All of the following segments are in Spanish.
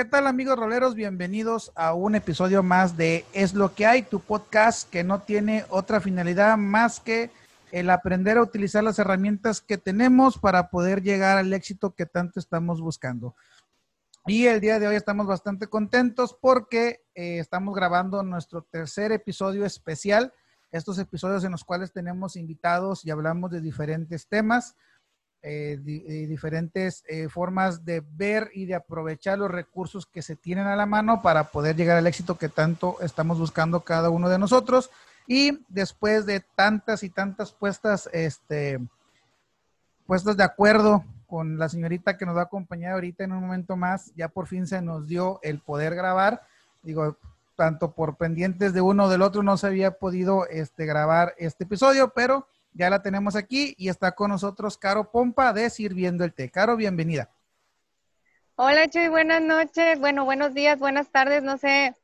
¿Qué tal amigos roleros? Bienvenidos a un episodio más de Es lo que hay, tu podcast que no tiene otra finalidad más que el aprender a utilizar las herramientas que tenemos para poder llegar al éxito que tanto estamos buscando. Y el día de hoy estamos bastante contentos porque eh, estamos grabando nuestro tercer episodio especial. Estos episodios en los cuales tenemos invitados y hablamos de diferentes temas, eh, di- eh, diferentes eh, formas de ver y de aprovechar los recursos que se tienen a la mano para poder llegar al éxito que tanto estamos buscando cada uno de nosotros. Y después de tantas y tantas puestas, este, puestas de acuerdo con la señorita que nos va a acompañar ahorita en un momento más, ya por fin se nos dio el poder grabar. Digo, tanto por pendientes de uno o del otro no se había podido este, grabar este episodio, pero ya la tenemos aquí y está con nosotros Caro Pompa de Sirviendo el Té. Caro, bienvenida. Hola Chuy, buenas noches, bueno, buenos días, buenas tardes, no sé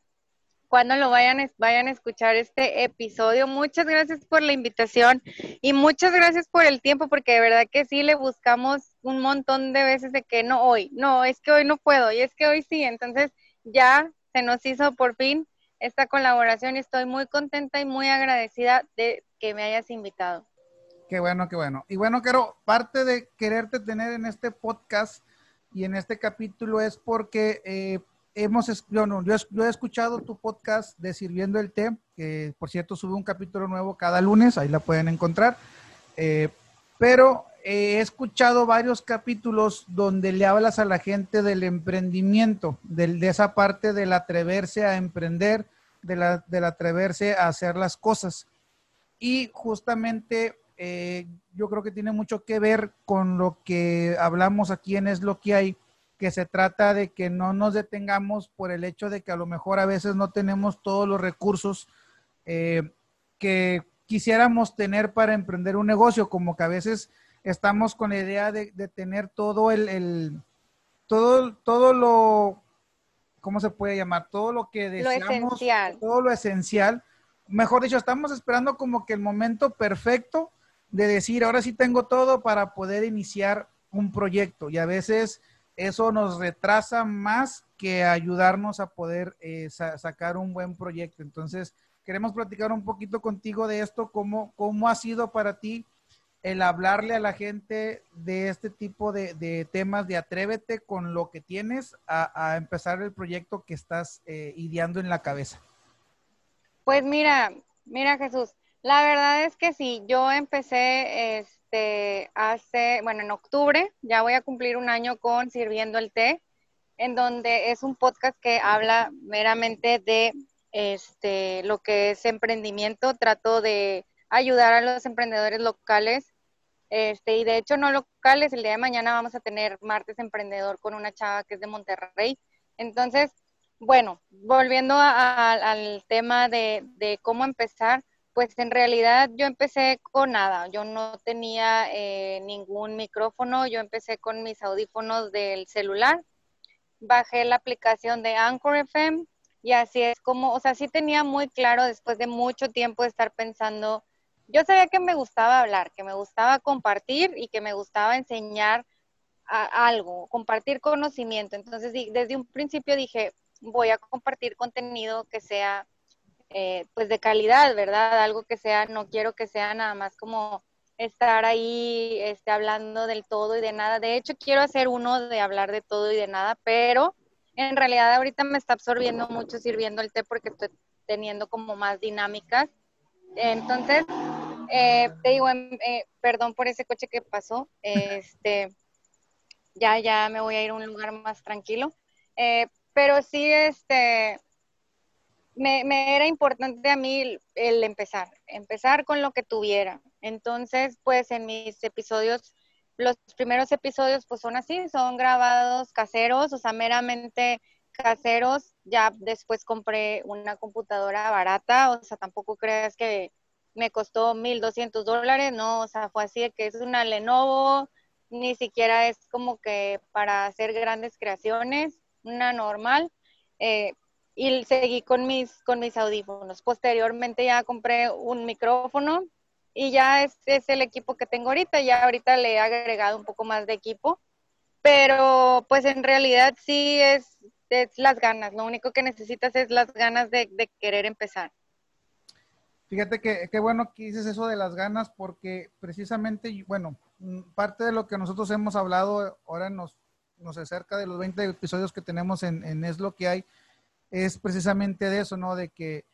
cuándo lo vayan, vayan a escuchar este episodio. Muchas gracias por la invitación y muchas gracias por el tiempo, porque de verdad que sí le buscamos un montón de veces de que no hoy, no, es que hoy no puedo y es que hoy sí, entonces ya se nos hizo por fin esta colaboración y estoy muy contenta y muy agradecida de que me hayas invitado. Qué bueno, qué bueno. Y bueno, Caro, parte de quererte tener en este podcast y en este capítulo es porque eh, hemos, yo, yo he escuchado tu podcast de Sirviendo el Té, que por cierto sube un capítulo nuevo cada lunes, ahí la pueden encontrar. Eh, pero eh, he escuchado varios capítulos donde le hablas a la gente del emprendimiento, del, de esa parte del atreverse a emprender, de la, del atreverse a hacer las cosas. Y justamente eh, yo creo que tiene mucho que ver con lo que hablamos aquí en Es lo que hay, que se trata de que no nos detengamos por el hecho de que a lo mejor a veces no tenemos todos los recursos eh, que quisiéramos tener para emprender un negocio, como que a veces estamos con la idea de, de tener todo el, el- todo, todo lo, ¿cómo se puede llamar? Todo lo que Lo deseamos, esencial. todo lo esencial. Mejor dicho, estamos esperando como que el momento perfecto de decir, ahora sí tengo todo para poder iniciar un proyecto. Y a veces eso nos retrasa más que ayudarnos a poder eh, sa- sacar un buen proyecto. Entonces, queremos platicar un poquito contigo de esto, cómo, cómo ha sido para ti el hablarle a la gente de este tipo de, de temas, de atrévete con lo que tienes a, a empezar el proyecto que estás eh, ideando en la cabeza. Pues mira, mira Jesús, la verdad es que sí, yo empecé este hace, bueno, en octubre, ya voy a cumplir un año con Sirviendo el Té, en donde es un podcast que habla meramente de este lo que es emprendimiento, trato de ayudar a los emprendedores locales. Este, y de hecho no locales, el día de mañana vamos a tener martes emprendedor con una chava que es de Monterrey. Entonces, bueno, volviendo a- al tema de cómo empezar, pues en realidad yo empecé con nada, yo no tenía eh, ningún micrófono, yo empecé con mis audífonos del celular, bajé la aplicación de Anchor FM y así es como, o sea, sí tenía muy claro después de mucho tiempo de estar pensando, yo sabía que me gustaba hablar, que me gustaba compartir y que me gustaba enseñar algo, compartir conocimiento. Entonces, desde un principio dije, voy a compartir contenido que sea eh, pues de calidad, ¿verdad? Algo que sea, no quiero que sea nada más como estar ahí este, hablando del todo y de nada. De hecho, quiero hacer uno de hablar de todo y de nada, pero en realidad ahorita me está absorbiendo mucho sirviendo el té porque estoy teniendo como más dinámicas. Entonces, eh, te digo, em, eh, perdón por ese coche que pasó. Este, ya, ya me voy a ir a un lugar más tranquilo. Eh, pero sí, este, me, me era importante a mí el, empezar, empezar con lo que tuviera. Entonces, pues en mis episodios, los primeros episodios pues son así, son grabados caseros, o sea, meramente caseros. Ya después compré una computadora barata, o sea, tampoco creas que me costó 1.200 dólares, no, o sea, fue así de que es una Lenovo, ni siquiera es como que para hacer grandes creaciones, una normal. Eh, y seguí con mis, con mis audífonos. Posteriormente ya compré un micrófono y ya es, es el equipo que tengo ahorita. Ya ahorita le he agregado un poco más de equipo, pero pues en realidad sí es es las ganas, lo único que necesitas es las ganas de, querer empezar. Fíjate que qué bueno que dices eso de las ganas porque precisamente, bueno, mm, parte de lo que nosotros hemos hablado ahora nos, nos acerca de los 20 episodios que tenemos en, en Es lo que hay, es precisamente de eso, ¿no? De que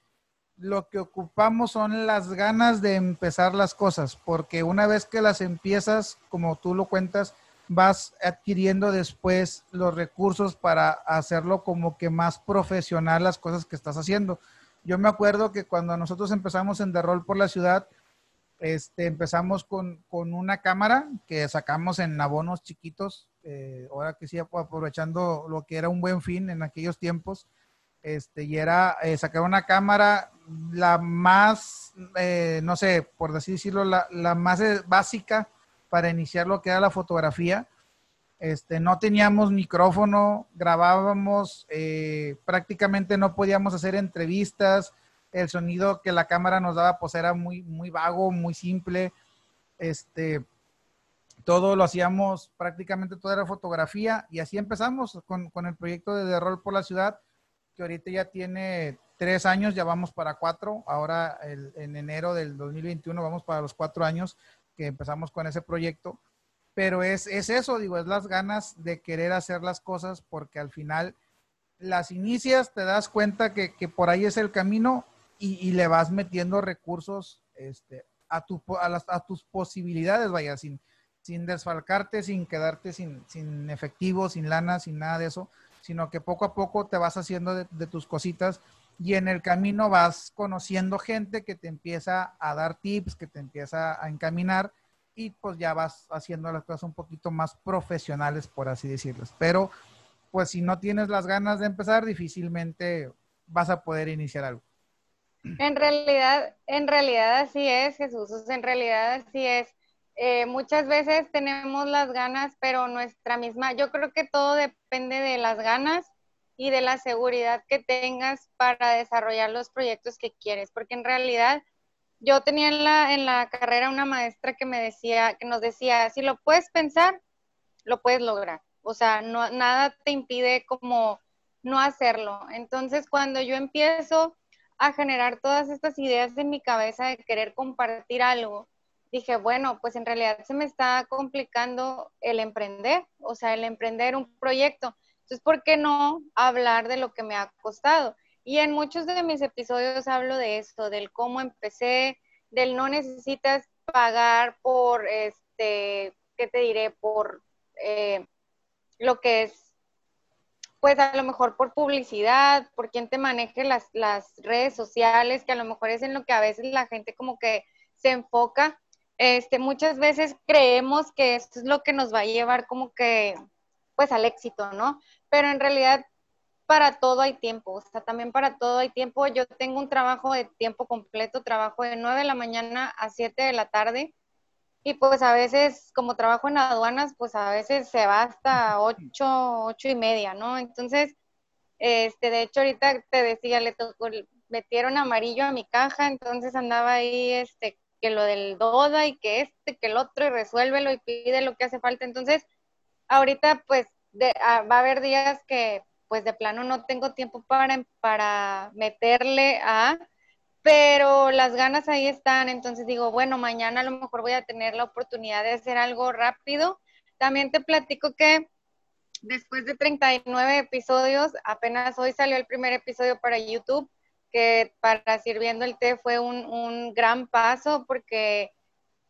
lo que ocupamos son las ganas de empezar las cosas, porque una vez que las empiezas, como tú lo cuentas, vas adquiriendo después los recursos para hacerlo como que más profesional las cosas que estás haciendo. Yo me acuerdo que cuando nosotros empezamos en Roll por la ciudad, este, empezamos con, una cámara que sacamos en abonos chiquitos, eh, ahora que sí, aprovechando lo que era un buen fin en aquellos tiempos, este, y era eh, sacar una cámara la más, eh, no sé, por así decirlo, la, la más básica para iniciar lo que era la fotografía. Este, no teníamos micrófono, grabábamos, eh, prácticamente no podíamos hacer entrevistas, el sonido que la cámara nos daba pues era muy, muy vago, muy simple. Este, todo lo hacíamos, prácticamente toda era fotografía y así empezamos con, con el proyecto de The Rol por la Ciudad, que ahorita ya tiene tres años, ya vamos para cuatro, ahora en enero del 2021 vamos para los cuatro años que empezamos con ese proyecto, pero es, es eso, digo, es las ganas de querer hacer las cosas porque al final las inicias, te das cuenta que, que por ahí es el camino y, y, le vas metiendo recursos este, a, tu, a, las, a tus posibilidades, vaya, sin, sin desfalcarte, sin quedarte sin, sin efectivo, sin lana, sin nada de eso, sino que poco a poco te vas haciendo de, tus cositas y en el camino vas conociendo gente que te empieza a dar tips, que te empieza a encaminar y pues ya vas haciendo las cosas un poquito más profesionales, por así decirles. Pero pues si no tienes las ganas de empezar, difícilmente vas a poder iniciar algo. En realidad, en realidad así es, Jesús, en realidad así es. Eh, muchas veces tenemos las ganas, pero nuestra misma, yo creo que todo depende de las ganas y de la seguridad que tengas para desarrollar los proyectos que quieres, porque en realidad yo tenía en la, en la carrera una maestra que me decía, que nos decía, si lo puedes pensar, lo puedes lograr. O sea, no, nada te impide como no hacerlo. Entonces, cuando yo empiezo a generar todas estas ideas en mi cabeza de querer compartir algo, dije, bueno, pues en realidad se me está complicando el emprender, o sea, el emprender un proyecto. Entonces, ¿por qué no hablar de lo que me ha costado? Y en muchos de mis episodios hablo de esto, del cómo empecé, del no necesitas pagar por, este, ¿qué te diré? Por eh, lo que es, pues a lo mejor por publicidad, por quien te maneje las, las redes sociales, que a lo mejor es en lo que a veces la gente como que se enfoca. Este, muchas veces creemos que esto es lo que nos va a llevar como que pues al éxito, ¿no? Pero en realidad para todo hay tiempo, o sea, también para todo hay tiempo. Yo tengo un trabajo de tiempo completo, trabajo de 9 de la mañana a 7 de la tarde y pues a veces, como trabajo en aduanas, pues a veces se va hasta 8, 8 y media, ¿no? Entonces, este, de hecho ahorita te decía, le tocó, metieron amarillo a mi caja, entonces andaba ahí, este, que lo del DODA y que este, que el otro y resuélvelo y pide lo que hace falta. Entonces, ahorita pues ah, va a haber días que pues de plano no tengo tiempo para, para meterle a, pero las ganas ahí están, entonces digo, bueno, mañana a lo mejor voy a tener la oportunidad de hacer algo rápido. También te platico que después de 39 episodios, apenas hoy salió el primer episodio para YouTube, que para Sirviendo el Té fue un, un gran paso porque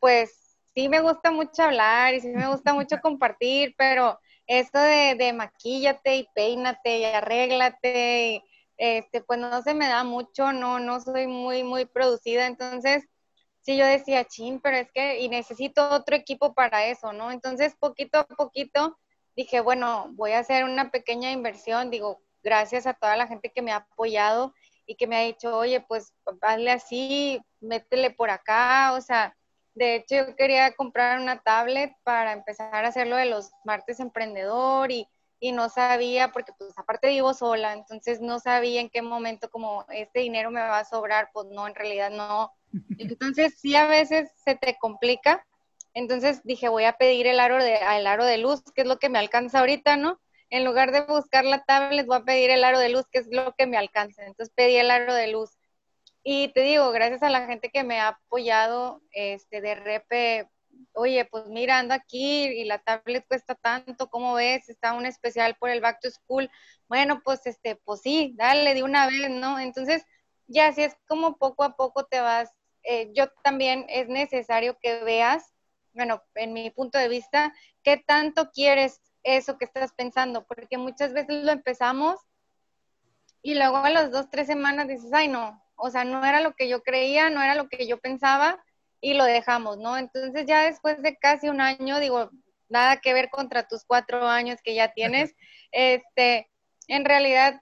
pues sí me gusta mucho hablar y sí me gusta mucho compartir, pero esto de, de maquíllate y peínate y arréglate, este, pues no se me da mucho, no, no soy muy, muy producida, entonces sí yo decía, chin, pero es que, y necesito otro equipo para eso, ¿no? Entonces poquito a poquito dije, bueno, voy a hacer una pequeña inversión, digo, gracias a toda la gente que me ha apoyado y que me ha dicho, oye, pues hazle así, métele por acá, o sea, de hecho, yo quería comprar una tablet para empezar a hacer lo de los martes emprendedor y, y, no sabía, porque pues aparte vivo sola, entonces no sabía en qué momento como este dinero me va a sobrar, pues no, en realidad no. Entonces sí a veces se te complica. Entonces dije, voy a pedir el aro de, el aro de luz, que es lo que me alcanza ahorita, ¿no? En lugar de buscar la tablet, voy a pedir el aro de luz, que es lo que me alcanza. Entonces pedí el aro de luz. Y te digo, gracias a la gente que me ha apoyado, este, de repe, oye, pues mira, ando aquí y la tablet cuesta tanto, ¿cómo ves? Está un especial por el Back to School. Bueno, pues este, pues sí, dale de una vez, ¿no? Entonces, ya así es como poco a poco te vas. Eh, yo también es necesario que veas, bueno, en mi punto de vista, qué tanto quieres eso que estás pensando, porque muchas veces lo empezamos y luego a las dos, tres semanas dices, ay no, o sea, no era lo que yo creía, no era lo que yo pensaba y lo dejamos, ¿no? Entonces ya después de casi un año, digo, nada que ver contra tus cuatro años que ya tienes, este, en realidad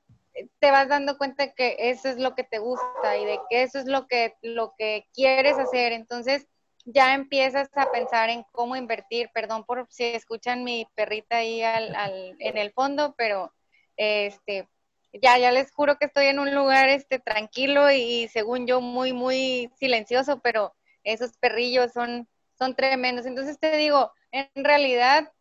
te vas dando cuenta que eso es lo que te gusta y de que eso es lo que, lo que quieres hacer. Entonces, ya empiezas a pensar en cómo invertir. Perdón por si escuchan mi perrita ahí al, al, en el fondo, pero este, ya, ya les juro que estoy en un lugar este, tranquilo y, según yo muy, muy silencioso, pero esos perrillos son, son tremendos. Entonces te digo, en realidad,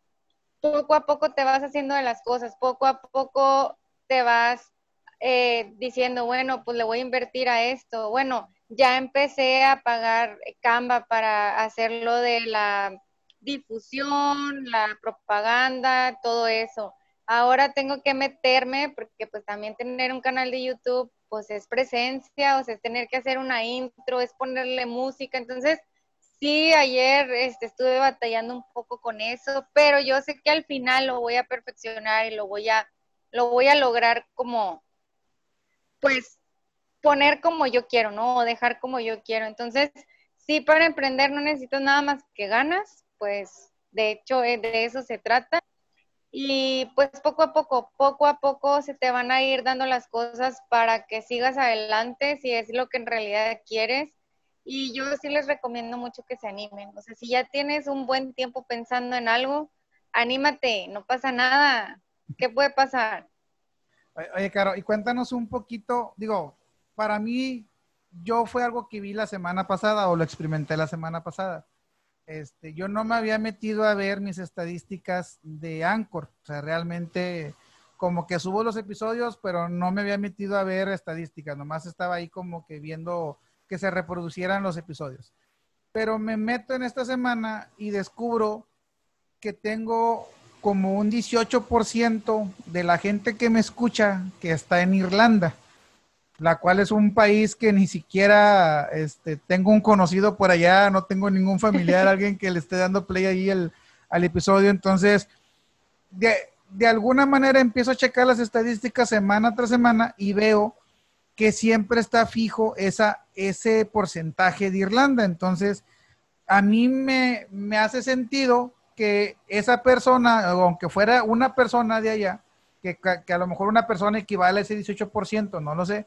poco a poco te vas haciendo de las cosas, poco a poco te vas eh, diciendo, bueno, pues le voy a invertir a esto. Bueno, ya empecé a pagar Canva para hacerlo de la difusión, la propaganda, todo eso. Ahora tengo que meterme porque pues también tener un canal de YouTube pues es presencia, o sea, es tener que hacer una intro, es ponerle música. Entonces, sí, ayer este, estuve batallando un poco con eso, pero yo sé que al final lo voy a perfeccionar y lo voy a, lo voy a lograr como, pues, poner como yo quiero, ¿no? O dejar como yo quiero. Entonces, sí, para emprender no necesito nada más que ganas, pues de hecho eh, de eso se trata. Y pues poco a poco, poco a poco se te van a ir dando las cosas para que sigas adelante si es lo que en realidad quieres. Y yo sí les recomiendo mucho que se animen. O sea, si ya tienes un buen tiempo pensando en algo, anímate, no pasa nada. ¿Qué puede pasar? Oye, Caro, y cuéntanos un poquito, digo, para mí, yo fue algo que vi la semana pasada o lo experimenté la semana pasada. Este, yo no me había metido a ver mis estadísticas de Anchor. O sea, realmente como que subo los episodios, pero no me había metido a ver estadísticas. Nomás estaba ahí como que viendo que se reproducieran los episodios. Pero me meto en esta semana y descubro que tengo como un 18% de la gente que me escucha que está en Irlanda la cual es un país que ni siquiera este, tengo un conocido por allá, no tengo ningún familiar, alguien que le esté dando play ahí al episodio. Entonces, de, de, alguna manera empiezo a checar las estadísticas semana tras semana y veo que siempre está fijo esa, ese porcentaje de Irlanda. Entonces, a mí me, me hace sentido que esa persona, aunque fuera una persona de allá, que, que a lo mejor una persona equivale a ese 18%, no lo sé,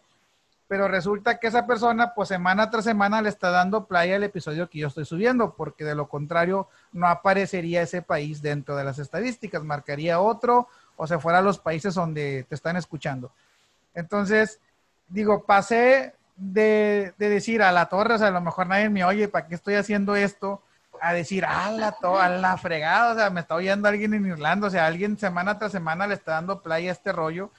pero resulta que esa persona, pues semana tras semana le está dando playa al episodio que yo estoy subiendo, porque de lo contrario no aparecería ese país dentro de las estadísticas, marcaría otro o se fuera a los países donde te están escuchando. Entonces, digo, pasé de, decir a la torre, o sea, a lo mejor nadie me oye, ¿para qué estoy haciendo esto? A decir, a la, fregada, o sea, me está oyendo alguien en Irlanda, o sea, alguien semana tras semana le está dando playa a este rollo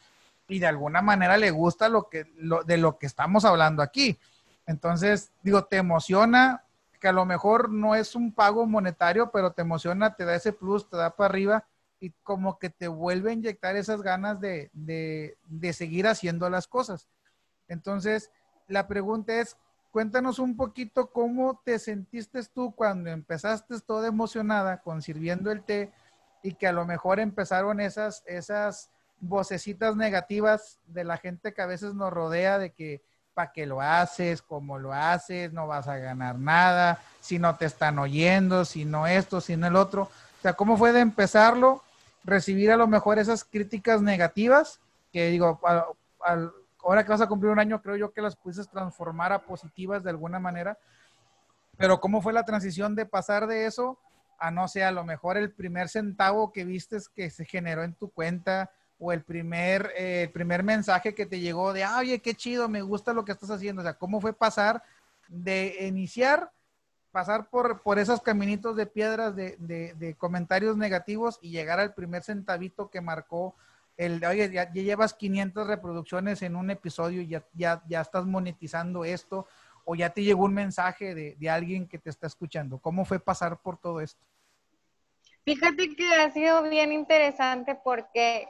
y de alguna manera le gusta lo que, lo, de lo que estamos hablando aquí. Entonces, digo, te emociona, que a lo mejor no es un pago monetario, pero te emociona, te da ese plus, te da para arriba y como que te vuelve a inyectar esas ganas de, de, de seguir haciendo las cosas. Entonces, la pregunta es, cuéntanos un poquito cómo te sentiste tú cuando empezaste toda emocionada con sirviendo el té y que a lo mejor empezaron esas, esas vocecitas negativas de la gente que a veces nos rodea de que para qué lo haces, cómo lo haces, no vas a ganar nada, si no te están oyendo, si no esto, si no el otro. O sea, ¿cómo fue de empezarlo? Recibir a lo mejor esas críticas negativas, que digo, ahora que vas a cumplir un año, creo yo que las pudieses transformar a positivas de alguna manera. Pero ¿cómo fue la transición de pasar de eso a, no sé, a lo mejor el primer centavo que vistes que se generó en tu cuenta, o el primer, eh, primer mensaje que te llegó de, oye, qué chido, me gusta lo que estás haciendo. O sea, ¿cómo fue pasar de iniciar, pasar por, por esos caminitos de piedras de, de, comentarios negativos y llegar al primer centavito que marcó el, oye, ya, llevas 500 reproducciones en un episodio y ya, ya, ya estás monetizando esto, o ya te llegó un mensaje de, de alguien que te está escuchando. ¿Cómo fue pasar por todo esto? Fíjate que ha sido bien interesante porque,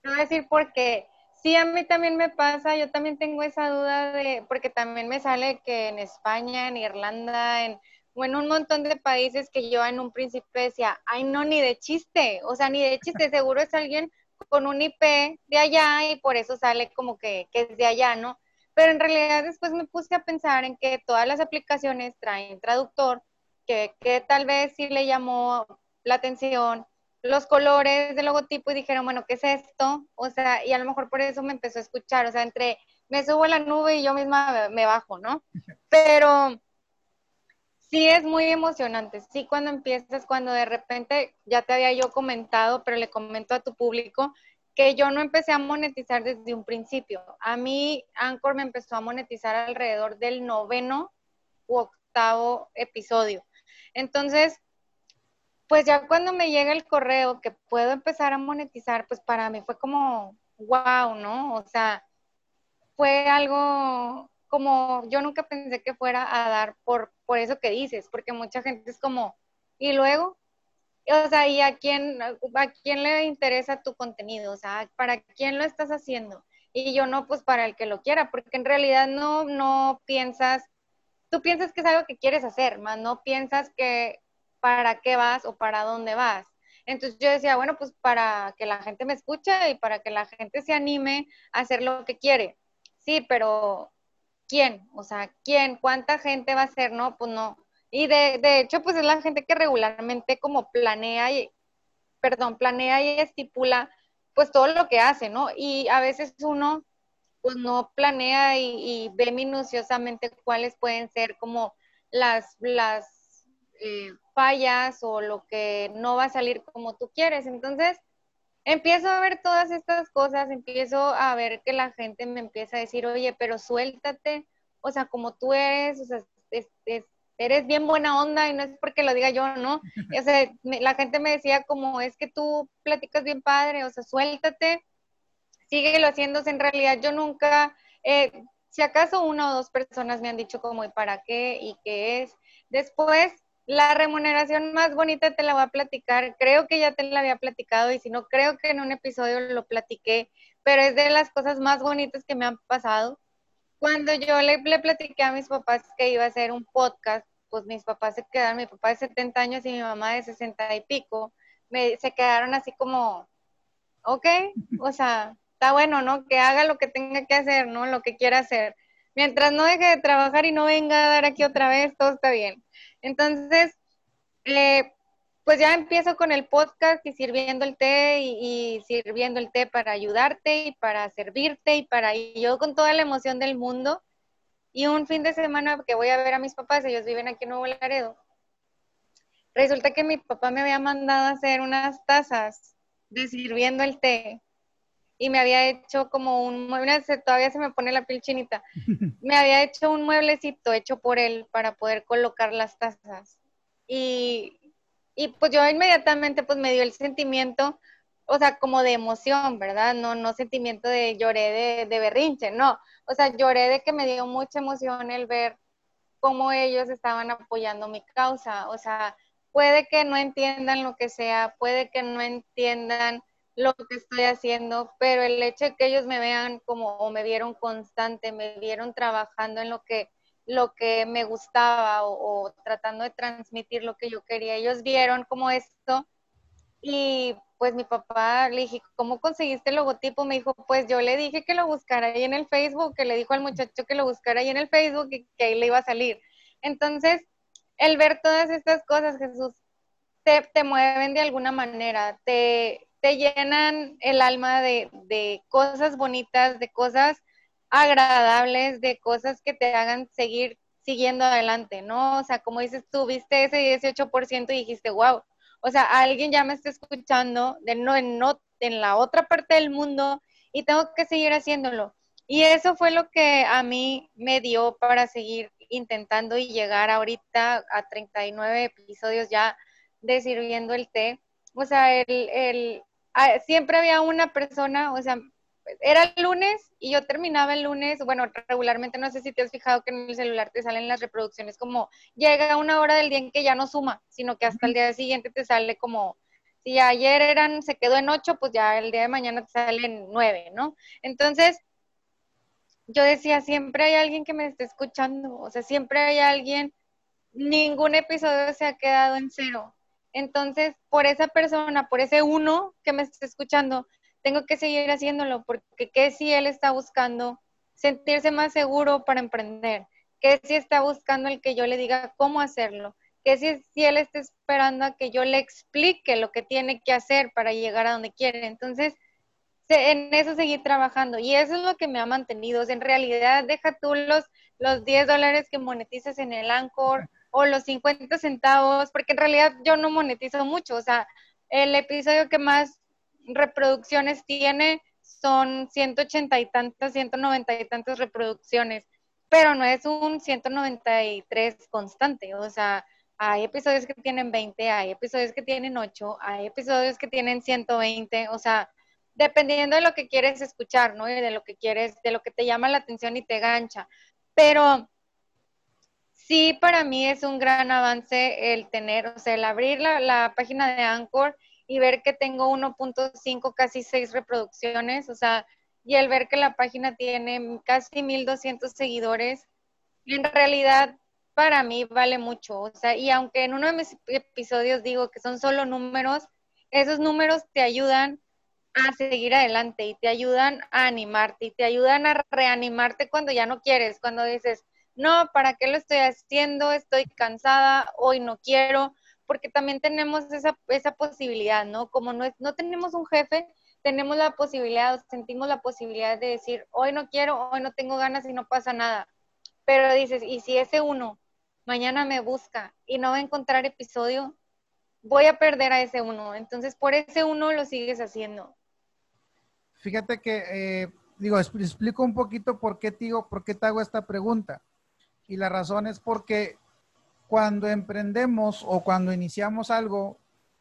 te voy a decir porque sí, a mí también me pasa, yo también tengo esa duda de, porque también me sale que en España, en Irlanda, en, o en un montón de países que yo en un principio decía, ay no, ni de chiste, o sea, ni de chiste, seguro es alguien con un IP de allá y por eso sale como que, que es de allá, ¿no? Pero en realidad después me puse a pensar en que todas las aplicaciones traen traductor, que, que tal vez sí le llamó la atención los colores del logotipo y dijeron, bueno, ¿qué es esto? O sea, y a lo mejor por eso me empezó a escuchar, o sea, entre me subo a la nube y yo misma me bajo, ¿no? Pero sí es muy emocionante, sí cuando empiezas, cuando de repente, ya te había yo comentado, pero le comento a tu público, que yo no empecé a monetizar desde un principio. A mí Anchor me empezó a monetizar alrededor del noveno u octavo episodio. Entonces, pues ya cuando me llega el correo que puedo empezar a monetizar, pues para mí fue como, wow, ¿no? O sea, fue algo como yo nunca pensé que fuera a dar por, por eso que dices, porque mucha gente es como, y luego, o sea, ¿y a quién, a quién le interesa tu contenido? O sea, ¿para quién lo estás haciendo? Y yo no, pues para el que lo quiera, porque en realidad no, no piensas, tú piensas que es algo que quieres hacer, más no piensas que para qué vas o para dónde vas. Entonces yo decía, bueno, pues para que la gente me escuche y para que la gente se anime a hacer lo que quiere. Sí, pero ¿quién? O sea, ¿quién? ¿Cuánta gente va a ser? No, pues no. Y de, de hecho, pues es la gente que regularmente como planea y, perdón, planea y estipula pues todo lo que hace, ¿no? Y a veces uno pues no planea y, ve minuciosamente cuáles pueden ser como las, las eh, fallas o lo que no va a salir como tú quieres. Entonces, empiezo a ver todas estas cosas, empiezo a ver que la gente me empieza a decir, oye, pero suéltate, o sea, como tú eres, o sea, eres bien buena onda y no es porque lo diga yo, ¿no? O sea, la gente me decía como, es que tú platicas bien padre, o sea, suéltate, síguelo haciéndose. En realidad yo nunca, eh, si acaso una o dos personas me han dicho como, ¿y para qué? ¿Y qué es? Después, la remuneración más bonita te la voy a platicar. Creo que ya te la había platicado y si no, creo que en un episodio lo platiqué, pero es de las cosas más bonitas que me han pasado cuando yo le, le platiqué a mis papás que iba a hacer un podcast, pues mis papás se quedaron, mi papá de 70 años y mi mamá de 60 y pico, me, se quedaron así como, ok, o sea, está bueno, ¿no? Que haga lo que tenga que hacer, ¿no? Lo que quiera hacer. Mientras no deje de trabajar y no venga a dar aquí otra vez, todo está bien. Entonces, eh, pues ya empiezo con el podcast y sirviendo el té y, sirviendo el té para ayudarte y para servirte y para y yo con toda la emoción del mundo. Y un fin de semana que voy a ver a mis papás, ellos viven aquí en Nuevo Laredo. Resulta que mi papá me había mandado a hacer unas tazas de sirviendo el té y me había hecho como un mueble, todavía se me pone la piel chinita, me había hecho un mueblecito hecho por él para poder colocar las tazas. Y, y pues yo inmediatamente pues me dio el sentimiento, o sea, como de emoción, ¿verdad? No, no sentimiento de lloré de, de berrinche, no. O sea, lloré de que me dio mucha emoción el ver cómo ellos estaban apoyando mi causa. O sea, puede que no entiendan lo que sea, puede que no entiendan lo que estoy haciendo, pero el hecho de que ellos me vean como o me vieron constante, me vieron trabajando en lo que lo que me gustaba o, tratando de transmitir lo que yo quería. Ellos vieron como esto y pues mi papá le dije, ¿cómo conseguiste el logotipo? Me dijo, pues yo le dije que lo buscara ahí en el Facebook, que le dijo al muchacho que lo buscara ahí en el Facebook y que ahí le iba a salir. Entonces, el ver todas estas cosas, Jesús, te, te mueven de alguna manera, te, te llenan el alma de, de cosas bonitas, de cosas agradables, de cosas que te hagan seguir siguiendo adelante, ¿no? O sea, como dices tú, viste ese 18% y dijiste, wow, o sea, alguien ya me está escuchando de no, en, no, en la otra parte del mundo y tengo que seguir haciéndolo. Y eso fue lo que a mí me dio para seguir intentando y llegar ahorita a 39 episodios ya de sirviendo el té. O sea, el, el ah, siempre había una persona, o sea, era el lunes y yo terminaba el lunes, bueno, regularmente no sé si te has fijado que en el celular te salen las reproducciones como llega una hora del día en que ya no suma, sino que hasta el día siguiente te sale como, si ayer eran, se quedó en ocho, pues ya el día de mañana te sale en nueve, ¿no? Entonces, yo decía, siempre hay alguien que me esté escuchando, o sea, siempre hay alguien, ningún episodio se ha quedado en cero. Entonces, por esa persona, por ese uno que me esté escuchando, tengo que seguir haciéndolo, porque ¿qué si él está buscando sentirse más seguro para emprender? ¿Qué si está buscando el que yo le diga cómo hacerlo? ¿Qué si, si él está esperando a que yo le explique lo que tiene que hacer para llegar a donde quiere? Entonces, en eso seguí trabajando y eso es lo que me ha mantenido. en realidad, deja tú los, los 10 dólares que monetizas en el Anchor o los 50 centavos, porque en realidad yo no monetizo mucho. O sea, el episodio que más reproducciones tiene son 180 y tantas, 190 y tantas reproducciones, pero no es un 193 constante, o sea, hay episodios que tienen 20, hay episodios que tienen 8, hay episodios que tienen 120, o sea, dependiendo de lo que quieres escuchar, ¿no? Y de lo que quieres, de lo que te llama la atención y te gancha. Pero sí, para mí es un gran avance el tener, o sea, el abrir la, la página de Anchor y ver que tengo 1.5, casi 6 reproducciones, o sea, y el ver que la página tiene casi 1200 seguidores, en realidad para mí vale mucho, o sea, y aunque en uno de mis episodios digo que son solo números, esos números te ayudan a seguir adelante y te ayudan a animarte y te ayudan a reanimarte cuando ya no quieres, cuando dices, no, ¿para qué lo estoy haciendo? Estoy cansada, hoy no quiero, porque también tenemos esa, esa posibilidad, ¿no? Como no, es, no tenemos un jefe, tenemos la posibilidad, sentimos la posibilidad de decir, hoy no quiero, hoy no tengo ganas y no pasa nada. Pero dices, ¿y si ese uno mañana me busca y no va a encontrar episodio? Voy a perder a ese uno. Entonces, por ese uno lo sigues haciendo. Fíjate que, eh, digo, explico un poquito por qué, te digo, por qué te hago esta pregunta. Y la razón es porque cuando emprendemos o cuando iniciamos algo,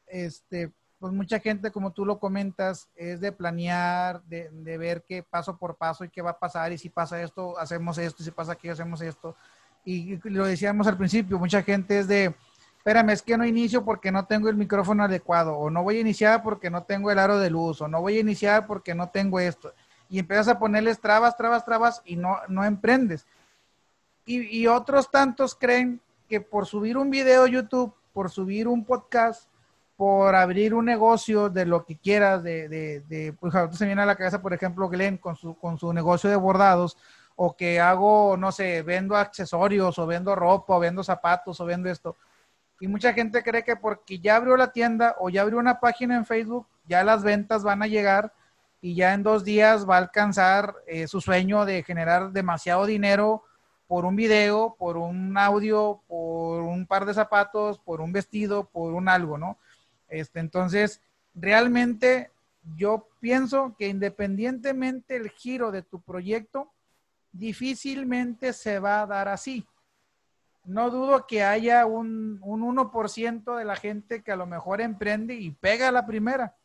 este, pues mucha gente, como tú lo comentas, es de planear, de, ver qué paso por paso y qué va a pasar, y si pasa esto, hacemos esto, y si pasa aquello, hacemos esto. Y, lo decíamos al principio, mucha gente es de, espérame, es que no inicio porque no tengo el micrófono adecuado, o no voy a iniciar porque no tengo el aro de luz, o no voy a iniciar porque no tengo esto. Y empiezas a ponerles trabas, trabas, trabas y no, no emprendes. Y, y otros tantos creen que por subir un video a YouTube, por subir un podcast, por abrir un negocio de lo que quieras, de, de, de pues se viene a la cabeza, por ejemplo, Glenn con su, con su negocio de bordados, o que hago, no sé, vendo accesorios, o vendo ropa, o vendo zapatos, o vendo esto. Y mucha gente cree que porque ya abrió la tienda o ya abrió una página en Facebook, ya las ventas van a llegar y ya en dos días va a alcanzar eh, su sueño de generar demasiado dinero por un video, por un audio, por un par de zapatos, por un vestido, por un algo, ¿no? Este, entonces, realmente yo pienso que independientemente el giro de tu proyecto, difícilmente se va a dar así. No dudo que haya un, un 1% de la gente que a lo mejor emprende y pega la primera,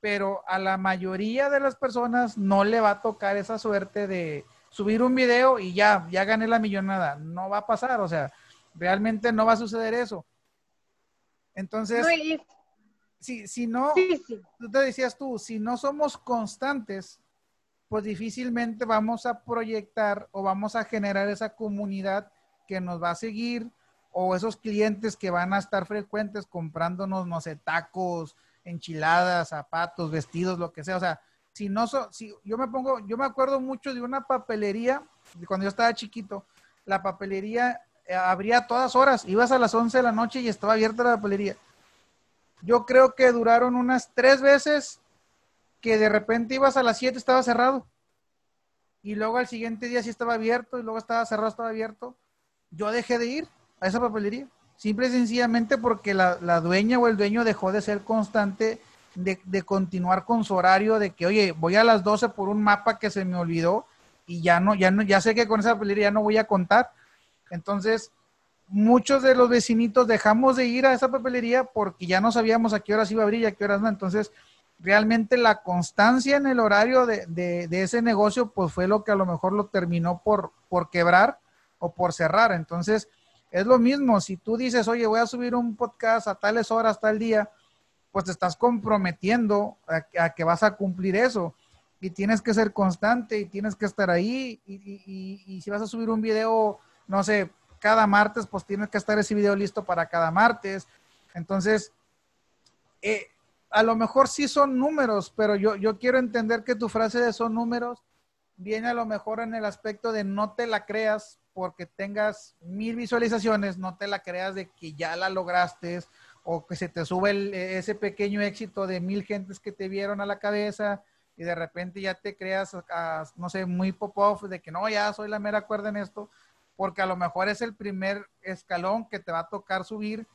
pero a la mayoría de las personas no le va a tocar esa suerte de, subir un video y ya, ya gané la millonada. No va a pasar, o sea, realmente no va a suceder eso. Entonces, si, si no, tú te decías tú, si no somos constantes, pues difícilmente vamos a proyectar o vamos a generar esa comunidad que nos va a seguir o esos clientes que van a estar frecuentes comprándonos, no sé, tacos, enchiladas, zapatos, vestidos, lo que sea. O sea, si no, si yo me pongo, yo me acuerdo mucho de una papelería, cuando yo estaba chiquito, la papelería eh, abría todas horas, ibas a las 11 de la noche y estaba abierta la papelería. Yo creo que duraron unas tres veces que de repente ibas a las 7 estaba cerrado. Y luego al siguiente día sí estaba abierto y luego estaba cerrado, estaba abierto. Yo dejé de ir a esa papelería. Simple y sencillamente porque la, la dueña o el dueño dejó de ser constante de, continuar con su horario, de que, oye, voy a las 12 por un mapa que se me olvidó y ya no, ya no, ya sé que con esa papelería ya no voy a contar. Entonces, muchos de los vecinitos dejamos de ir a esa papelería porque ya no sabíamos a qué horas iba a abrir y a qué horas no. Entonces, realmente la constancia en el horario de, de, ese negocio, pues fue lo que a lo mejor lo terminó por, por quebrar o por cerrar. Entonces, es lo mismo, si tú dices, oye, voy a subir un podcast a tales horas, tal día, pues te estás comprometiendo a, que vas a cumplir eso. Y tienes que ser constante y tienes que estar ahí. Y, si vas a subir un video, no sé, cada martes, pues tienes que estar ese video listo para cada martes. Entonces, eh, a lo mejor sí son números, pero yo, yo quiero entender que tu frase de son números viene a lo mejor en el aspecto de no te la creas porque tengas mil visualizaciones, no te la creas de que ya la lograste o que se te sube ese pequeño éxito de mil gentes que te vieron a la cabeza y de repente ya te creas, no sé, muy pop-off de que no, ya soy la mera cuerda en esto, porque a lo mejor es el primer escalón que te va a tocar subir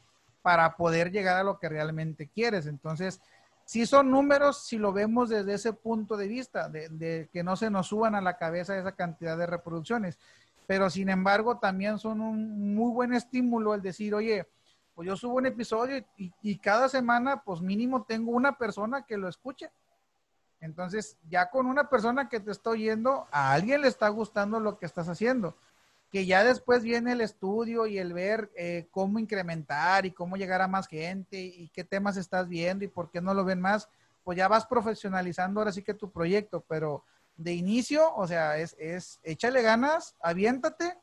para poder llegar a lo que realmente quieres. Entonces, si son números si lo vemos desde ese punto de vista, de, que no se nos suban a la cabeza esa cantidad de reproducciones. Pero sin embargo, también son un muy buen estímulo el decir, oye, pues yo subo un episodio y, cada semana, pues mínimo tengo una persona que lo escuche. Entonces, ya con una persona que te está oyendo, a alguien le está gustando lo que estás haciendo que ya después viene el estudio y el ver eh, cómo incrementar y cómo llegar a más gente y qué temas estás viendo y por qué no lo ven más, pues ya vas profesionalizando ahora sí que tu proyecto, pero de inicio, o sea, es, es échale ganas, aviéntate,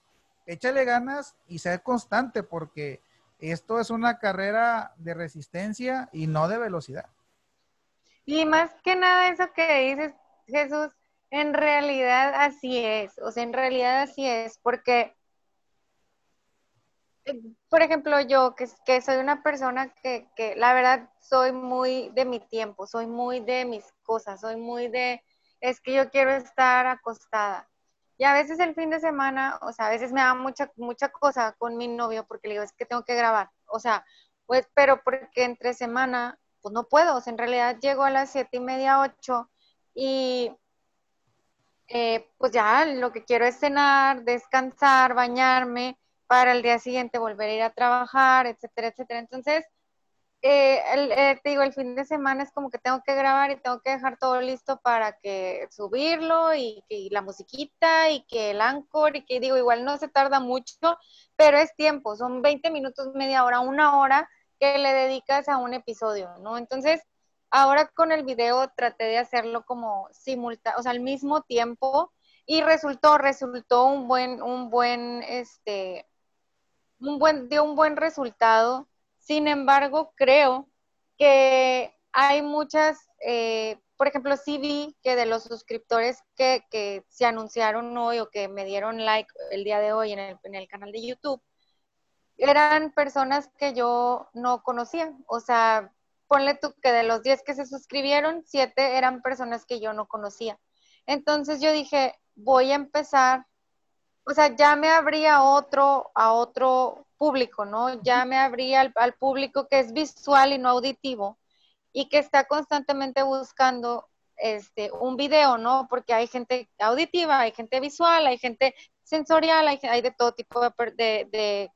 échale ganas y ser constante porque esto es una carrera de resistencia y no de velocidad. Y más que nada eso que dices, Jesús, en realidad así es, o sea, en realidad así es, porque, eh, por ejemplo, yo que, que soy una persona que, que, la verdad soy muy de mi tiempo, soy muy de mis cosas, soy muy de, es que yo quiero estar acostada. Y a veces el fin de semana, o sea, a veces me da mucha, mucha cosa con mi novio porque le digo, es que tengo que grabar. O sea, pues, pero porque entre semana, pues no puedo. O sea, en realidad llego a las siete y media, ocho y eh, pues ya lo que quiero es cenar, descansar, bañarme, para el día siguiente volver a ir a trabajar, etcétera, etcétera. Entonces, eh, eh, te digo, el fin de semana es como que tengo que grabar y tengo que dejar todo listo para que subirlo y, que la musiquita y que el anchor y que digo, igual no se tarda mucho, pero es tiempo, son 20 minutos, media hora, una hora que le dedicas a un episodio, ¿no? Entonces, Ahora con el video traté de hacerlo como simultáneo, o sea, al mismo tiempo y resultó, resultó un buen, un buen, este, un buen, dio un buen resultado. Sin embargo, creo que hay muchas, eh, por ejemplo, sí vi que de los suscriptores que, se anunciaron hoy o que me dieron like el día de hoy en el, en el canal de YouTube, eran personas que yo no conocía. O sea, ponle tú que de los 10 que se suscribieron, 7 eran personas que yo no conocía. Entonces yo dije, voy a empezar, o sea, ya me abría otro, a otro público, ¿no? Ya me abría al, público que es visual y no auditivo y que está constantemente buscando este, un video, ¿no? Porque hay gente auditiva, hay gente visual, hay gente sensorial, hay, hay de todo tipo de, de,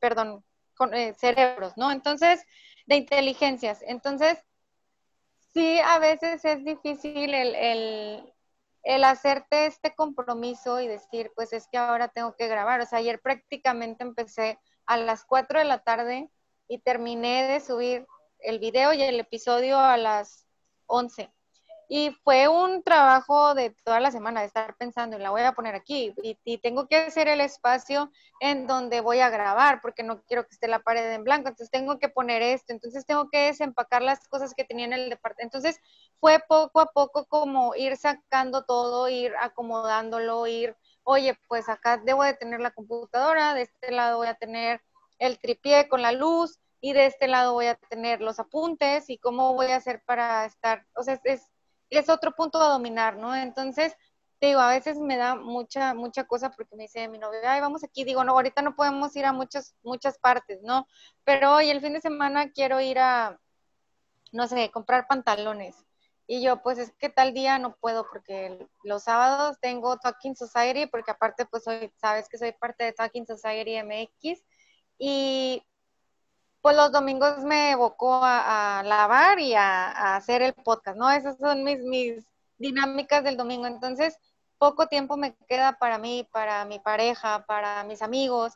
perdón, con, eh, cerebros, ¿no? Entonces, de inteligencias. Entonces, sí, a veces es difícil el, el, hacerte este compromiso y decir, pues es que ahora tengo que grabar. O sea, ayer prácticamente empecé a las 4 de la tarde y terminé de subir el video y el episodio a las 11. Y fue un trabajo de toda la semana de estar pensando, y la voy a poner aquí, y, tengo que hacer el espacio en donde voy a grabar, porque no quiero que esté la pared en blanco, entonces tengo que poner esto, entonces tengo que desempacar las cosas que tenía en el departamento. Entonces fue poco a poco como ir sacando todo, ir acomodándolo, ir, oye, pues acá debo de tener la computadora, de este lado voy a tener el tripié con la luz, y de este lado voy a tener los apuntes y cómo voy a hacer para estar, o sea, es, es otro punto a dominar, ¿no? Entonces, digo, a veces me da mucha, mucha cosa porque me dice mi novio, ay, vamos aquí, digo, no, ahorita no podemos ir a muchas, muchas partes, ¿no? Pero hoy, el fin de semana, quiero ir a, no sé, comprar pantalones. Y yo, pues es que tal día no puedo porque los sábados tengo Talking Society, porque aparte, pues soy, sabes que soy parte de Talking Society MX. Y pues los domingos me evocó a, lavar y a, hacer el podcast, ¿no? Esas son mis, mis dinámicas del domingo. Entonces, poco tiempo me queda para mí, para mi pareja, para mis amigos,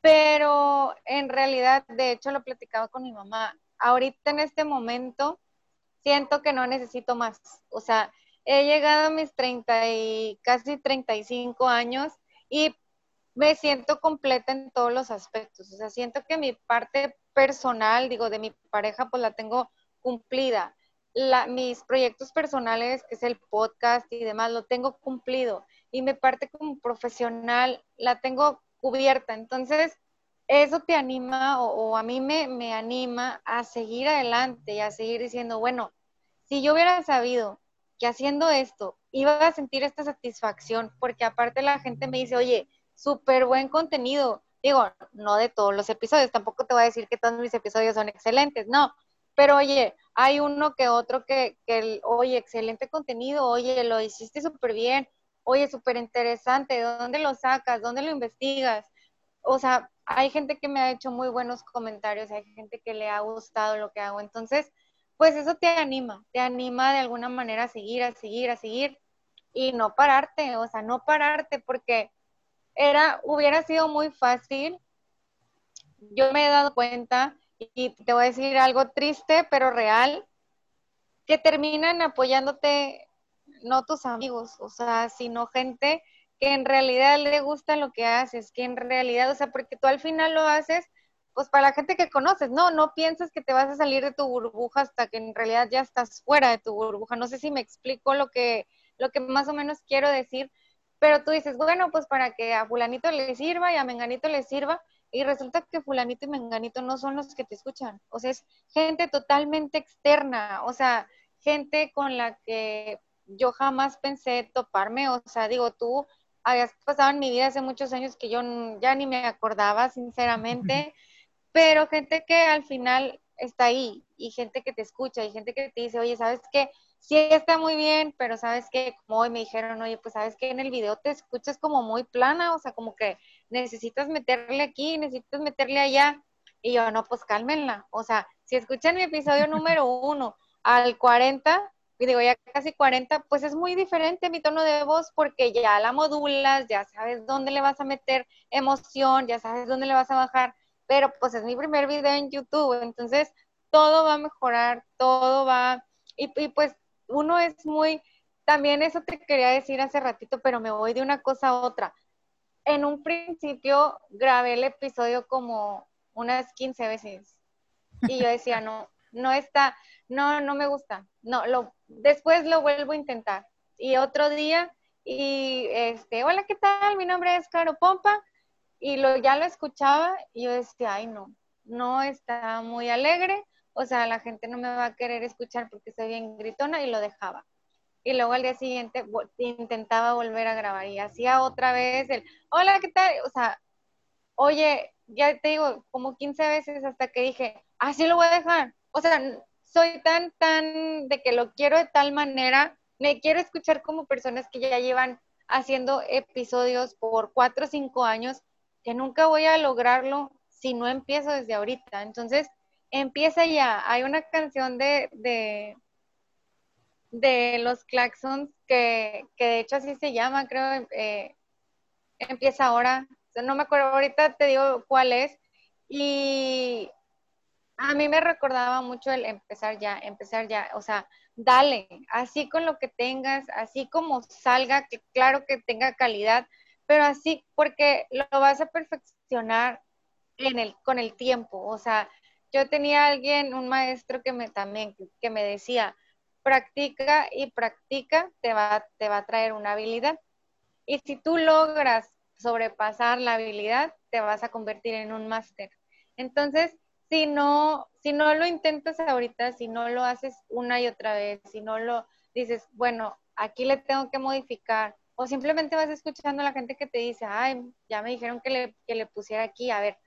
pero en realidad, de hecho, lo platicaba con mi mamá. Ahorita en este momento, siento que no necesito más. O sea, he llegado a mis 30 y casi 35 años y me siento completa en todos los aspectos. O sea, siento que mi parte personal, digo, de mi pareja, pues la tengo cumplida. La, mis proyectos personales, que es el podcast y demás, lo tengo cumplido. Y mi parte como profesional la tengo cubierta. Entonces, eso te anima o, a mí me, me anima a seguir adelante y a seguir diciendo, bueno, si yo hubiera sabido que haciendo esto iba a sentir esta satisfacción, porque aparte la gente me dice, oye, súper buen contenido. Digo, no de todos los episodios, tampoco te voy a decir que todos mis episodios son excelentes, no. Pero oye, hay uno que otro que, que oye, excelente contenido, oye, lo hiciste súper bien, oye, súper interesante, ¿dónde lo sacas? ¿Dónde lo investigas? O sea, hay gente que me ha hecho muy buenos comentarios, hay gente que le ha gustado lo que hago. Entonces, pues eso te anima, te anima de alguna manera a seguir, a seguir, a seguir y no pararte, o sea, no pararte porque era, hubiera sido muy fácil. Yo me he dado cuenta, y te voy a decir algo triste, pero real, que terminan apoyándote no tus amigos, o sea, sino gente que en realidad le gusta lo que haces, que en realidad, o sea, porque tú al final lo haces, pues para la gente que conoces, no, no piensas que te vas a salir de tu burbuja hasta que en realidad ya estás fuera de tu burbuja. No sé si me explico lo que, lo que más o menos quiero decir, pero tú dices, bueno, pues para que a fulanito le sirva y a menganito le sirva, y resulta que fulanito y menganito no son los que te escuchan. O sea, es gente totalmente externa, o sea, gente con la que yo jamás pensé toparme, o sea, digo, tú habías pasado en mi vida hace muchos años que yo ya ni me acordaba, sinceramente, pero gente que al final está ahí y gente que te escucha y gente que te dice, oye, ¿sabes qué? Sí está muy bien, pero sabes que como hoy me dijeron, oye, pues sabes que en el video te escuchas como muy plana, o sea, como que necesitas meterle aquí, necesitas meterle allá. Y yo, no, pues cálmenla. O sea, si escuchan mi episodio número uno al 40, y digo ya casi 40, pues es muy diferente mi tono de voz porque ya la modulas, ya sabes dónde le vas a meter emoción, ya sabes dónde le vas a bajar, pero pues es mi primer video en YouTube, entonces todo va a mejorar, todo va, y, y pues uno es muy, también eso te quería decir hace ratito, pero me voy de una cosa a otra. En un principio grabé el episodio como unas 15 veces y yo decía, no, no está, no, no me gusta, no, lo, después lo vuelvo a intentar. Y otro día, y este, hola, ¿qué tal? Mi nombre es Caro Pompa, y lo, ya lo escuchaba y yo decía, ay, no, no está muy alegre, o sea, la gente no me va a querer escuchar porque soy bien gritona y lo dejaba. Y luego al día siguiente intentaba volver a grabar y hacía otra vez el, hola, ¿qué tal? O sea, oye, ya te digo, como 15 veces hasta que dije, así lo voy a dejar. O sea, soy tan, tan de que lo quiero de tal manera, me quiero escuchar como personas que ya llevan haciendo episodios por cuatro o cinco años, que nunca voy a lograrlo si no empiezo desde ahorita. Entonces, empieza ya. Hay una canción de, de, los Claxons que, que, de hecho así se llama, creo, eh, empieza ahora. No me acuerdo, ahorita te digo cuál es. Y a mí me recordaba mucho el empezar ya, empezar ya. O sea, dale, así con lo que tengas, así como salga, que claro que tenga calidad, pero así porque lo vas a perfeccionar en el, con el tiempo. O sea, yo tenía alguien, un maestro que me también, que me decía, practica y practica, te va, te va a traer una habilidad. Y si tú logras sobrepasar la habilidad, te vas a convertir en un máster. Entonces, si no, si no lo intentas ahorita, si no lo haces una y otra vez, si no lo dices, bueno, aquí le tengo que modificar, o simplemente vas escuchando a la gente que te dice, ay, ya me dijeron que le, que le pusiera aquí, a ver,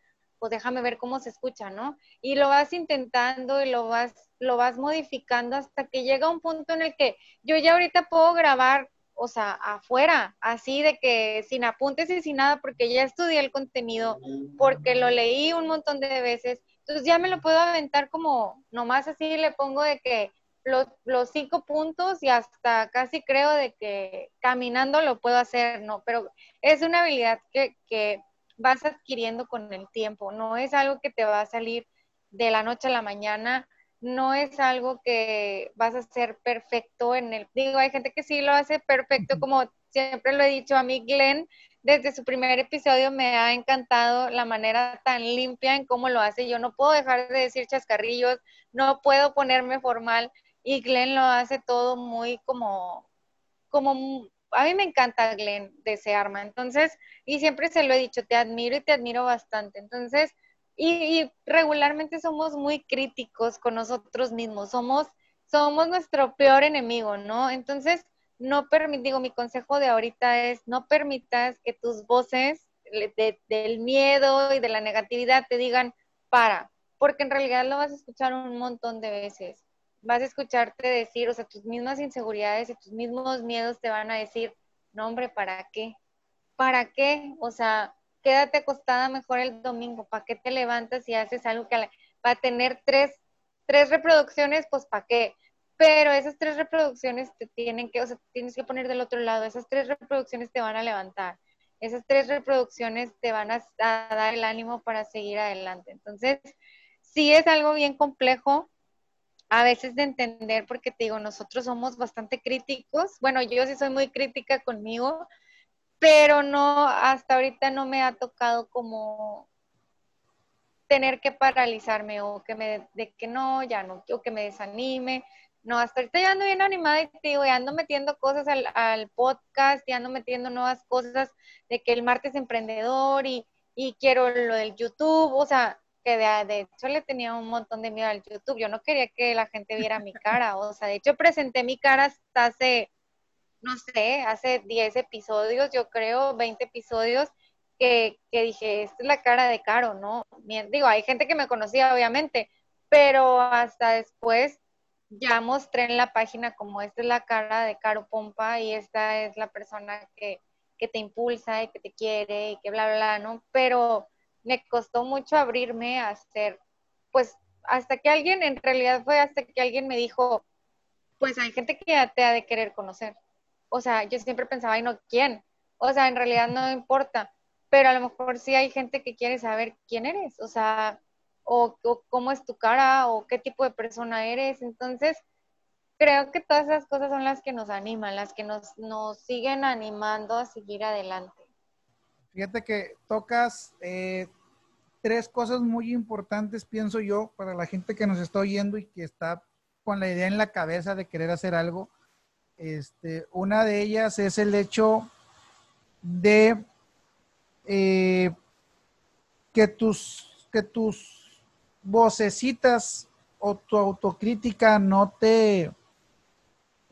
pues déjame ver cómo se escucha, ¿no? Y lo vas intentando y lo vas, lo vas modificando hasta que llega un punto en el que yo ya ahorita puedo grabar, o sea, afuera, así de que sin apuntes y sin nada, porque ya estudié el contenido, porque lo leí un montón de veces, Entonces ya me lo puedo aventar como, nomás así le pongo de que los, los, cinco puntos y hasta casi creo de que caminando lo puedo hacer, ¿no? Pero es una habilidad que, que vas adquiriendo con el tiempo, no es algo que te va a salir de la noche a la mañana, no es algo que vas a hacer perfecto en el, digo, hay gente que sí lo hace perfecto, como siempre lo he dicho a mí, Glenn, desde su primer episodio me ha encantado la manera tan limpia en cómo lo hace. Yo no puedo dejar de decir chascarrillos, no puedo ponerme formal y Glenn lo hace todo muy como, como, a mí me encanta Glenn de ese arma. Entonces, y siempre se lo he dicho, te admiro y te admiro bastante. Entonces, y, regularmente somos muy críticos con nosotros mismos, somos, somos nuestro peor enemigo, ¿no? Entonces, no digo, mi consejo de ahorita es, no permitas que tus voces del miedo y de la negatividad te digan, para, porque en realidad lo vas a escuchar un montón de veces. Vas a escucharte decir, o sea, tus mismas inseguridades y tus mismos miedos te van a decir, no hombre, ¿para qué? ¿Para qué? O sea, quédate acostada mejor el domingo, ¿para qué te levantas y haces algo que va a tener tres, tres reproducciones? Pues ¿para qué? Pero esas tres reproducciones te tienen que, o sea, tienes que poner del otro lado, esas tres reproducciones te van a levantar, esas tres reproducciones te van a, dar el ánimo para seguir adelante. Entonces, sí es algo bien complejo, a veces de entender, porque te digo, nosotros somos bastante críticos. Bueno, yo sí soy muy crítica conmigo, pero no, hasta ahorita no me ha tocado como tener que paralizarme o que me, de que no, ya no, o que me desanime. No, hasta ahorita ya ando bien animada y te digo, ya ando metiendo cosas al, al podcast, ya ando metiendo nuevas cosas de que el martes emprendedor y, y quiero lo del YouTube, o sea, que de, de, hecho le tenía un montón de miedo al YouTube, yo no quería que la gente viera mi cara, o sea, de hecho presenté mi cara hasta hace, no sé, hace 10 episodios, yo creo, 20 episodios, que, que dije, esta es la cara de Caro, ¿no? Digo, hay gente que me conocía, obviamente, pero hasta después ya mostré en la página como esta es la cara de Caro Pompa y esta es la persona que, te impulsa y que te quiere y que bla, bla, bla, ¿no? Pero me costó mucho abrirme a hacer, pues hasta que alguien, en realidad fue hasta que alguien me dijo, pues hay gente que te ha de querer conocer. O sea, yo siempre pensaba, ¿y no quién? O sea, en realidad no importa, pero a lo mejor sí hay gente que quiere saber quién eres. O sea, o, cómo es tu cara o qué tipo de persona eres. Entonces, creo que todas esas cosas son las que nos animan, las que nos, nos siguen animando a seguir adelante. Fíjate que tocas eh, tres cosas muy importantes, pienso yo, para la gente que nos está oyendo y que está con la idea en la cabeza de querer hacer algo. Este, una de ellas es el hecho de eh, que tus, que tus vocecitas o tu autocrítica no te,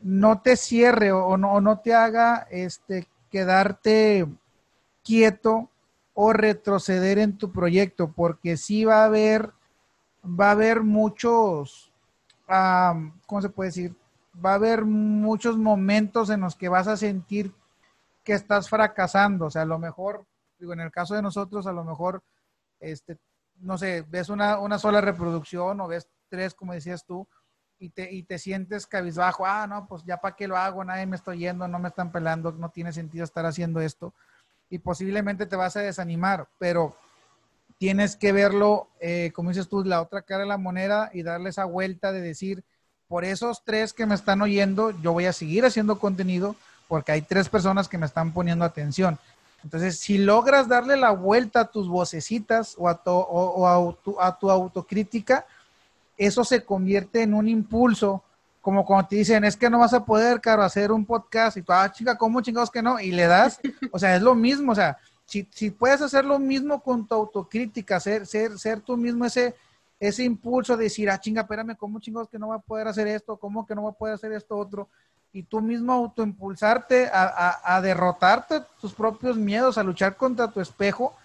no te cierre o no, no te haga este, quedarte quieto o retroceder en tu proyecto, porque sí va a haber, va a haber muchos, ¿cómo se puede decir? Va a haber muchos momentos en los que vas a sentir que estás fracasando, o sea, a lo mejor, digo, en el caso de nosotros, a lo mejor, este, no sé, ves una, una sola reproducción o ves tres, como decías tú, y te, y te sientes cabizbajo, ah, no, pues ya para qué lo hago, nadie me está yendo, no me están pelando, no tiene sentido estar haciendo esto. Y posiblemente te vas a desanimar, pero tienes que verlo, eh, como dices tú, la otra cara de la moneda y darle esa vuelta de decir, por esos tres que me están oyendo, yo voy a seguir haciendo contenido porque hay tres personas que me están poniendo atención. Entonces, si logras darle la vuelta a tus vocecitas o a tu, a tu, autocrítica, eso se convierte en un impulso, como cuando te dicen, es que no vas a poder, caro, hacer un podcast, y tú, ah, chica, ¿cómo chingados que no? Y le das, o sea, es lo mismo, o sea, si, si puedes hacer lo mismo con tu autocrítica, ser, ser, ser tú mismo ese, ese impulso de decir, ah, chinga, espérame, ¿cómo chingados que no va a poder hacer esto? ¿Cómo que no va a poder hacer esto otro? y tú mismo autoimpulsarte a, a, a, derrotarte tus propios miedos, a luchar contra tu espejo,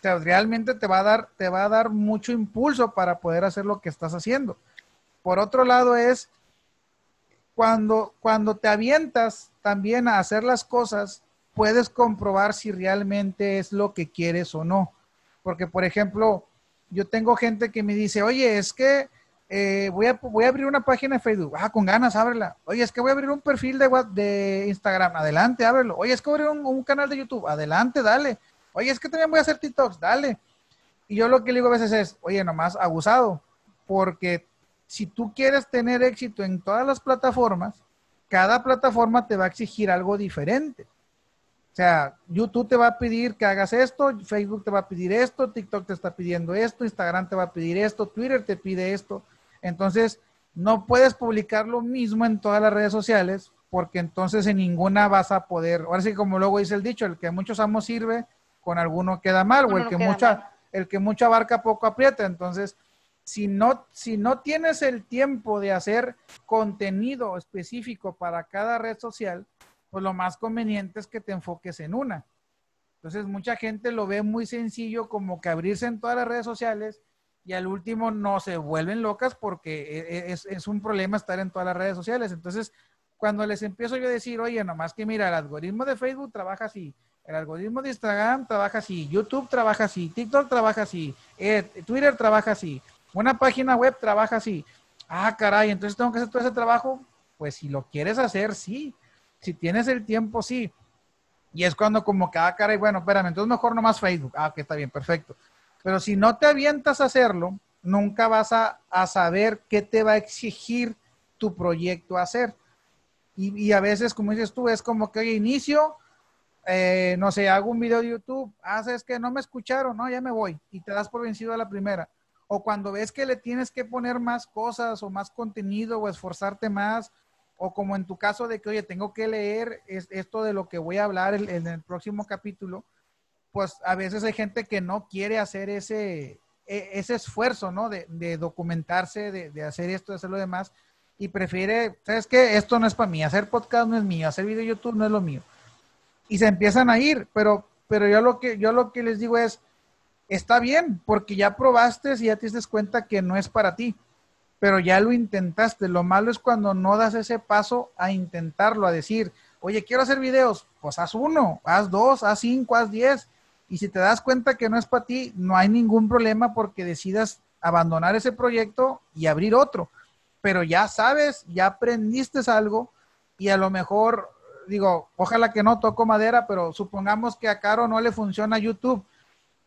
te, realmente te va, a dar, te va a dar mucho impulso para poder hacer lo que estás haciendo. Por otro lado es cuando, cuando te avientas también a hacer las cosas, puedes comprobar si realmente es lo que quieres o no. Porque, por ejemplo, yo tengo gente que me dice, oye, es que eh, voy, a, voy a abrir una página de Facebook. Ah, con ganas, ábrela. Oye, es que voy a abrir un perfil de, Instagram. Adelante, ábrelo. Oye, es que voy a abrir un, canal de YouTube. Adelante, dale. Oye, es que también voy a hacer TikToks. Dale. Y yo lo que le digo a veces es, oye, nomás abusado. Porque si tú quieres tener éxito en todas las plataformas, cada plataforma te va a exigir algo diferente. O sea, YouTube te va a pedir que hagas esto, Facebook te va a pedir esto, TikTok te está pidiendo esto, Instagram te va a pedir esto, Twitter te pide esto. Entonces, no puedes publicar lo mismo en todas las redes sociales porque entonces en ninguna vas a poder, ahora sí como luego dice el dicho, el que muchos amos sirve, con alguno queda mal, o el que mucha, el que mucha abarca poco aprieta. Entonces, si no, si no tienes el tiempo de hacer contenido específico para cada red social, pues lo más conveniente es que te enfoques en una. Entonces, mucha gente lo ve muy sencillo como que abrirse en todas las redes sociales y al último no se vuelven locas porque e, e, es, un problema estar en todas las redes sociales. Entonces, cuando les empiezo yo a decir, oye, nomás que mira, el algoritmo de Facebook trabaja así, el algoritmo de Instagram trabaja así, YouTube trabaja así, TikTok trabaja así, eh, Twitter trabaja así, una página web trabaja así. Ah, caray, entonces tengo que hacer todo ese trabajo. Pues si lo quieres hacer, sí. Si tienes el tiempo, sí. Y es cuando como que, ah, caray, bueno, espérame, entonces mejor nomás Facebook. Ah, que está bien, perfecto. Pero si no te avientas a hacerlo, nunca vas a, saber qué te va a exigir tu proyecto hacer. Y, a veces, como dices tú, es como que, inicio, eh, no sé, hago un video de YouTube, haces ah, que no me escucharon, no, ya me voy. Y te das por vencido a la primera. O cuando ves que le tienes que poner más cosas o más contenido o esforzarte más, o como en tu caso de que, oye, tengo que leer esto de lo que voy a hablar en el próximo capítulo, pues a veces hay gente que no quiere hacer ese, e, ese esfuerzo, ¿no? De, documentarse, de, hacer esto, de hacer lo demás, y prefiere, ¿sabes qué? Esto no es para mí, hacer podcast no es mío, hacer video YouTube no es lo mío. Y se empiezan a ir, pero, pero yo, lo que, yo lo que les digo es, está bien, porque ya probaste y ya te diste cuenta que no es para ti, pero ya lo intentaste. Lo malo es cuando no das ese paso a intentarlo, a decir, oye, quiero hacer videos, pues haz uno, haz dos, haz cinco, haz diez y si te das cuenta que no es para ti, no hay ningún problema porque decidas abandonar ese proyecto y abrir otro. Pero ya sabes, ya aprendiste algo y a lo mejor, digo, ojalá que no toco madera, pero supongamos que a Caro no le funciona YouTube,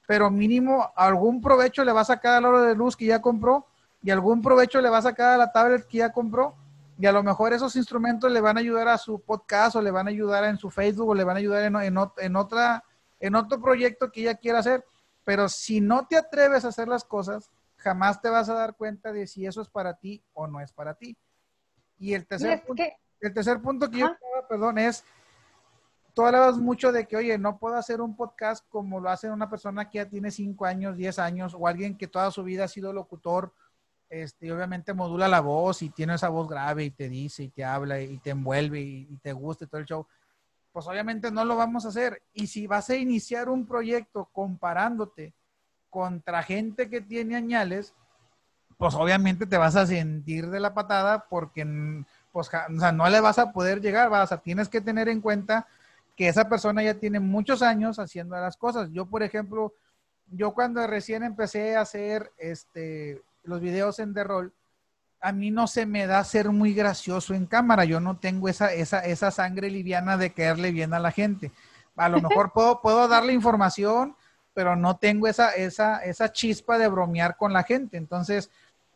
pero mínimo algún provecho le va a sacar al oro de luz que ya compró y algún provecho le va a sacar a la tablet que ya compró. Y a lo mejor esos instrumentos le van a ayudar a su podcast o le van a ayudar en su Facebook o le van a ayudar en, en otra en otro proyecto que ella quiera hacer, pero si no te atreves a hacer las cosas, jamás te vas a dar cuenta de si eso es para ti o no es para ti. Y el tercer, punto, que... el tercer punto que yo perdón, es, tú hablabas mucho de que, oye, no puedo hacer un podcast como lo hace una persona que ya tiene 5 años, 10 años, o alguien que toda su vida ha sido locutor, este, y obviamente modula la voz y tiene esa voz grave y te dice y te habla y te envuelve y, te gusta y todo el show pues obviamente no lo vamos a hacer. Y si vas a iniciar un proyecto comparándote contra gente que tiene añales, pues obviamente te vas a sentir de la patada porque pues, no le vas a poder llegar, vas a tienes que tener en cuenta que esa persona ya tiene muchos años haciendo las cosas. Yo, por ejemplo, yo cuando recién empecé a hacer este, los videos en The Roll, a mí no se me da ser muy gracioso en cámara. Yo no tengo esa, esa, esa sangre liviana de caerle bien a la gente. A lo mejor puedo, puedo darle información, pero no tengo esa, esa, esa chispa de bromear con la gente. Entonces,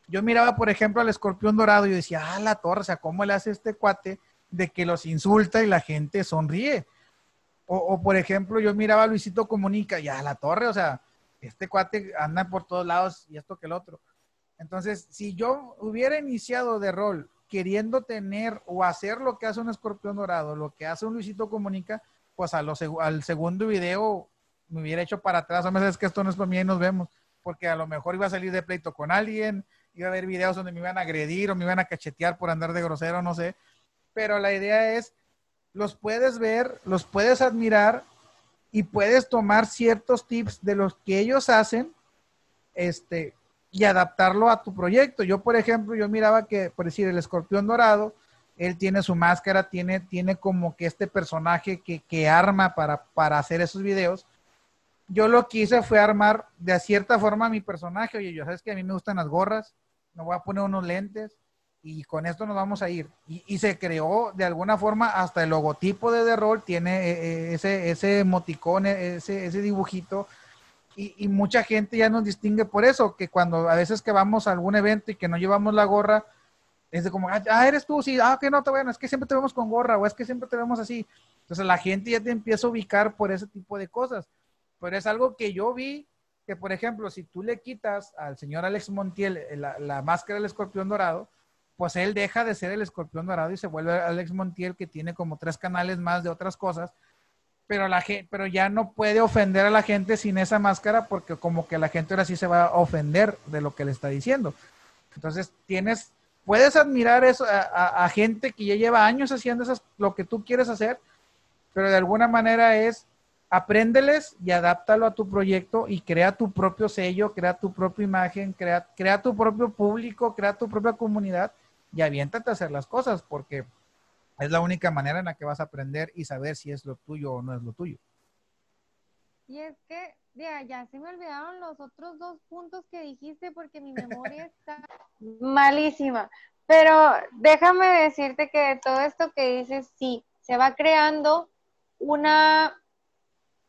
yo miraba, por ejemplo, al escorpión dorado y decía, ah, la torre, o sea, ¿cómo le hace este cuate de que los insulta y la gente sonríe? O, por ejemplo, yo miraba a Luisito Comunica, ya, la torre, o sea, este cuate anda por todos lados y esto que el otro. Entonces, si yo hubiera iniciado de rol queriendo tener o hacer lo que hace un escorpión dorado, lo que hace un Luisito Comunica, pues a al segundo video me hubiera hecho para atrás, me sabes que esto no es para mí y nos vemos, porque a lo mejor iba a salir de pleito con alguien, iba a haber videos donde me iban a agredir o me iban a cachetear por andar de grosero, no sé. Pero la idea es, los puedes ver, los puedes admirar y puedes tomar ciertos tips de los que ellos hacen, este, y adaptarlo a tu proyecto. Yo, por ejemplo, yo miraba que, por decir, el escorpión dorado, él tiene su máscara, tiene, tiene como que este personaje que, que arma para, para hacer esos videos. yo lo que hice fue armar de cierta forma mi personaje. Oye, yo sabes que a mí me gustan las gorras, me voy a poner unos lentes y con esto nos vamos a ir. Y, se creó de alguna forma hasta el logotipo de The Roll tiene eh, eh, ese, ese emoticón, e, ese, ese dibujito. Y, y, mucha gente ya nos distingue por eso, que cuando a veces que vamos a algún evento y que no llevamos la gorra, es de como, ah, eres tú, sí, ah, que no, te bueno, es que siempre te vemos con gorra o es que siempre te vemos así. Entonces la gente ya te empieza a ubicar por ese tipo de cosas. Pero es algo que yo vi que, por ejemplo, si tú le quitas al señor Alex Montiel eh, la, máscara del escorpión dorado, pues él deja de ser el escorpión dorado y se vuelve Alex Montiel que tiene como tres canales más de otras cosas, pero, la, pero ya no puede ofender a la gente sin esa máscara porque como que la gente ahora sí se va a ofender de lo que le está diciendo. Entonces tienes puedes admirar eso a, gente que ya lleva años haciendo esas, lo que tú quieres hacer, pero de alguna manera es apréndeles y adáptalo a tu proyecto y crea tu propio sello, crea tu propia imagen, crea, crea tu propio público, crea tu propia comunidad y aviéntate a hacer las cosas porque es la única manera en la que vas a aprender y saber si es lo tuyo o no es lo tuyo. Y es que ya, ya se me olvidaron los otros dos puntos que dijiste porque mi memoria está malísima. Pero déjame decirte que todo esto que dices, sí, se va creando una,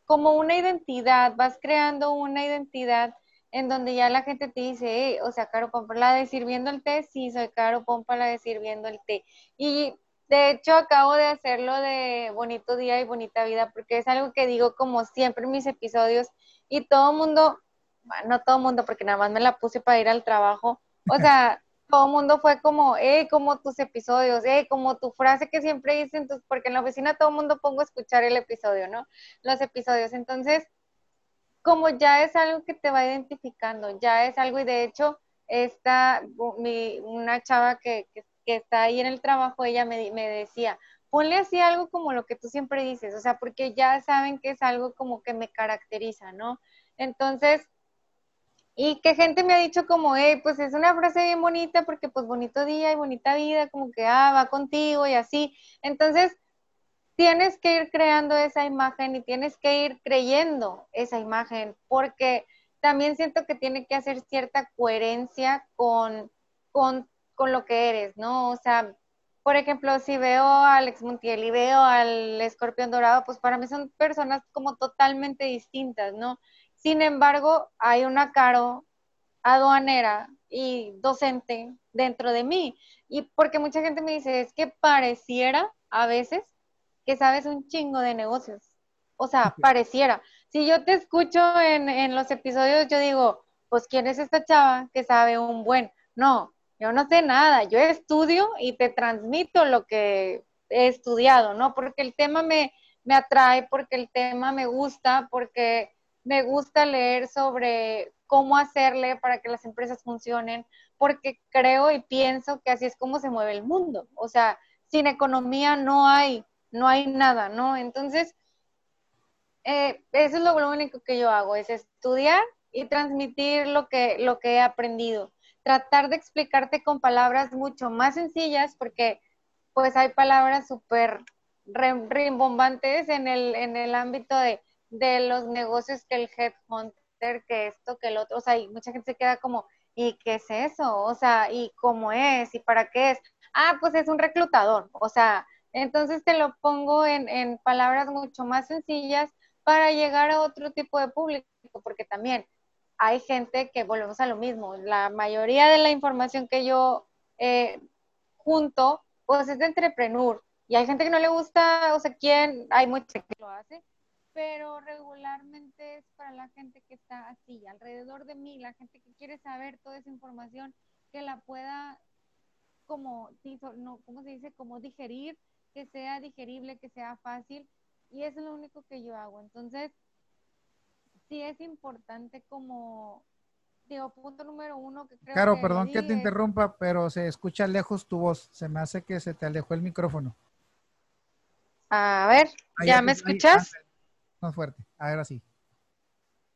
como una identidad, vas creando una identidad en donde ya la gente te dice, o sea, Caro Pompa, la de sirviendo el té, sí, soy Caro Pompa, la de sirviendo el té. Y de hecho, acabo de hacerlo de bonito día y bonita vida, porque es algo que digo como siempre en mis episodios y todo mundo, bueno, no todo mundo, porque nada más me la puse para ir al trabajo, o sea, todo el mundo fue como, eh, como tus episodios, eh, como tu frase que siempre dicen, porque en la oficina todo el mundo pongo a escuchar el episodio, ¿no? Los episodios. Entonces, como ya es algo que te va identificando, ya es algo, y de hecho, esta, mi, una chava que, que que está ahí en el trabajo, ella me, me decía, ponle así algo como lo que tú siempre dices, o sea, porque ya saben que es algo como que me caracteriza, ¿no? Entonces, y que gente me ha dicho como, hey, pues es una frase bien bonita porque pues bonito día y bonita vida, como que, ah, va contigo y así. Entonces, tienes que ir creando esa imagen y tienes que ir creyendo esa imagen porque también siento que tiene que hacer cierta coherencia con, con con lo que eres, ¿no? O sea, por ejemplo, si veo a Alex Montiel y veo al escorpión dorado, pues para mí son personas como totalmente distintas, ¿no? Sin embargo, hay una caro aduanera y docente dentro de mí. Y porque mucha gente me dice, es que pareciera a veces que sabes un chingo de negocios. O sea, pareciera. Si yo te escucho en, en los episodios, yo digo, pues ¿quién es esta chava que sabe un buen? No, yo no sé nada, yo estudio y te transmito lo que he estudiado, ¿no? Porque el tema me, me atrae, porque el tema me gusta, porque me gusta leer sobre cómo hacerle para que las empresas funcionen, porque creo y pienso que así es como se mueve el mundo. O sea, sin economía no hay, no hay nada, ¿no? Entonces, eh, eso es lo, único que yo hago, es estudiar y transmitir lo que, lo que he aprendido tratar de explicarte con palabras mucho más sencillas, porque pues hay palabras súper rimbombantes en el, en el ámbito de, de los negocios que el headhunter, que esto, que el otro, o sea, y mucha gente se queda como, ¿y qué es eso? O sea, ¿y cómo es? ¿Y para qué es? Ah, pues es un reclutador, o sea, entonces te lo pongo en, en palabras mucho más sencillas para llegar a otro tipo de público, porque también hay gente que volvemos a lo mismo. La mayoría de la información que yo eh, junto, pues es de entrepreneur. Y hay gente que no le gusta, o sea, quién, hay mucha que lo hace, pero regularmente es para la gente que está así, alrededor de mí, la gente que quiere saber toda esa información, que la pueda, como, no, ¿cómo se dice? Como digerir, que sea digerible, que sea fácil. Y eso es lo único que yo hago. Entonces, sí es importante como, digo, punto número uno que creo Claro, perdón que te interrumpa, pero se escucha lejos tu voz. Se me hace que se te alejó el micrófono. A ver, ¿ya me escuchas? más fuerte, ahora sí.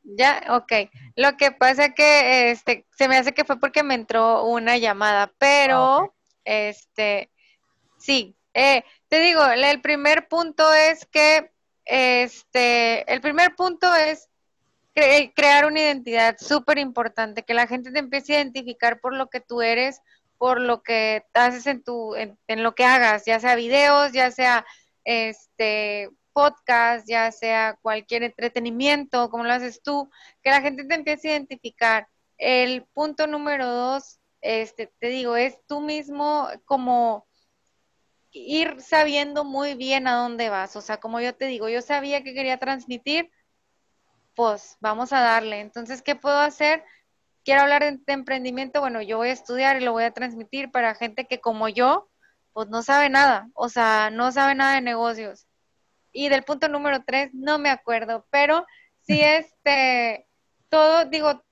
Ya, ok. Lo que pasa es que este, se me hace que fue porque me entró una llamada, pero ah, este, sí, eh, te digo, el primer punto es que, este, el primer punto es crear una identidad súper importante, que la gente te empiece a identificar por lo que tú eres, por lo que haces en tu, en, lo que hagas, ya sea videos, ya sea este podcast, ya sea cualquier entretenimiento, como lo haces tú, que la gente te empiece a identificar. El punto número dos, este, te digo, es tú mismo como ir sabiendo muy bien a dónde vas. O sea, como yo te digo, yo sabía que quería transmitir, pues vamos a darle. Entonces, ¿qué puedo hacer? Quiero hablar de, emprendimiento, bueno, yo voy a estudiar y lo voy a transmitir para gente que como yo, pues no sabe nada, o sea, no sabe nada de negocios. Y del punto número tres, no me acuerdo, pero sí este, todo, digo,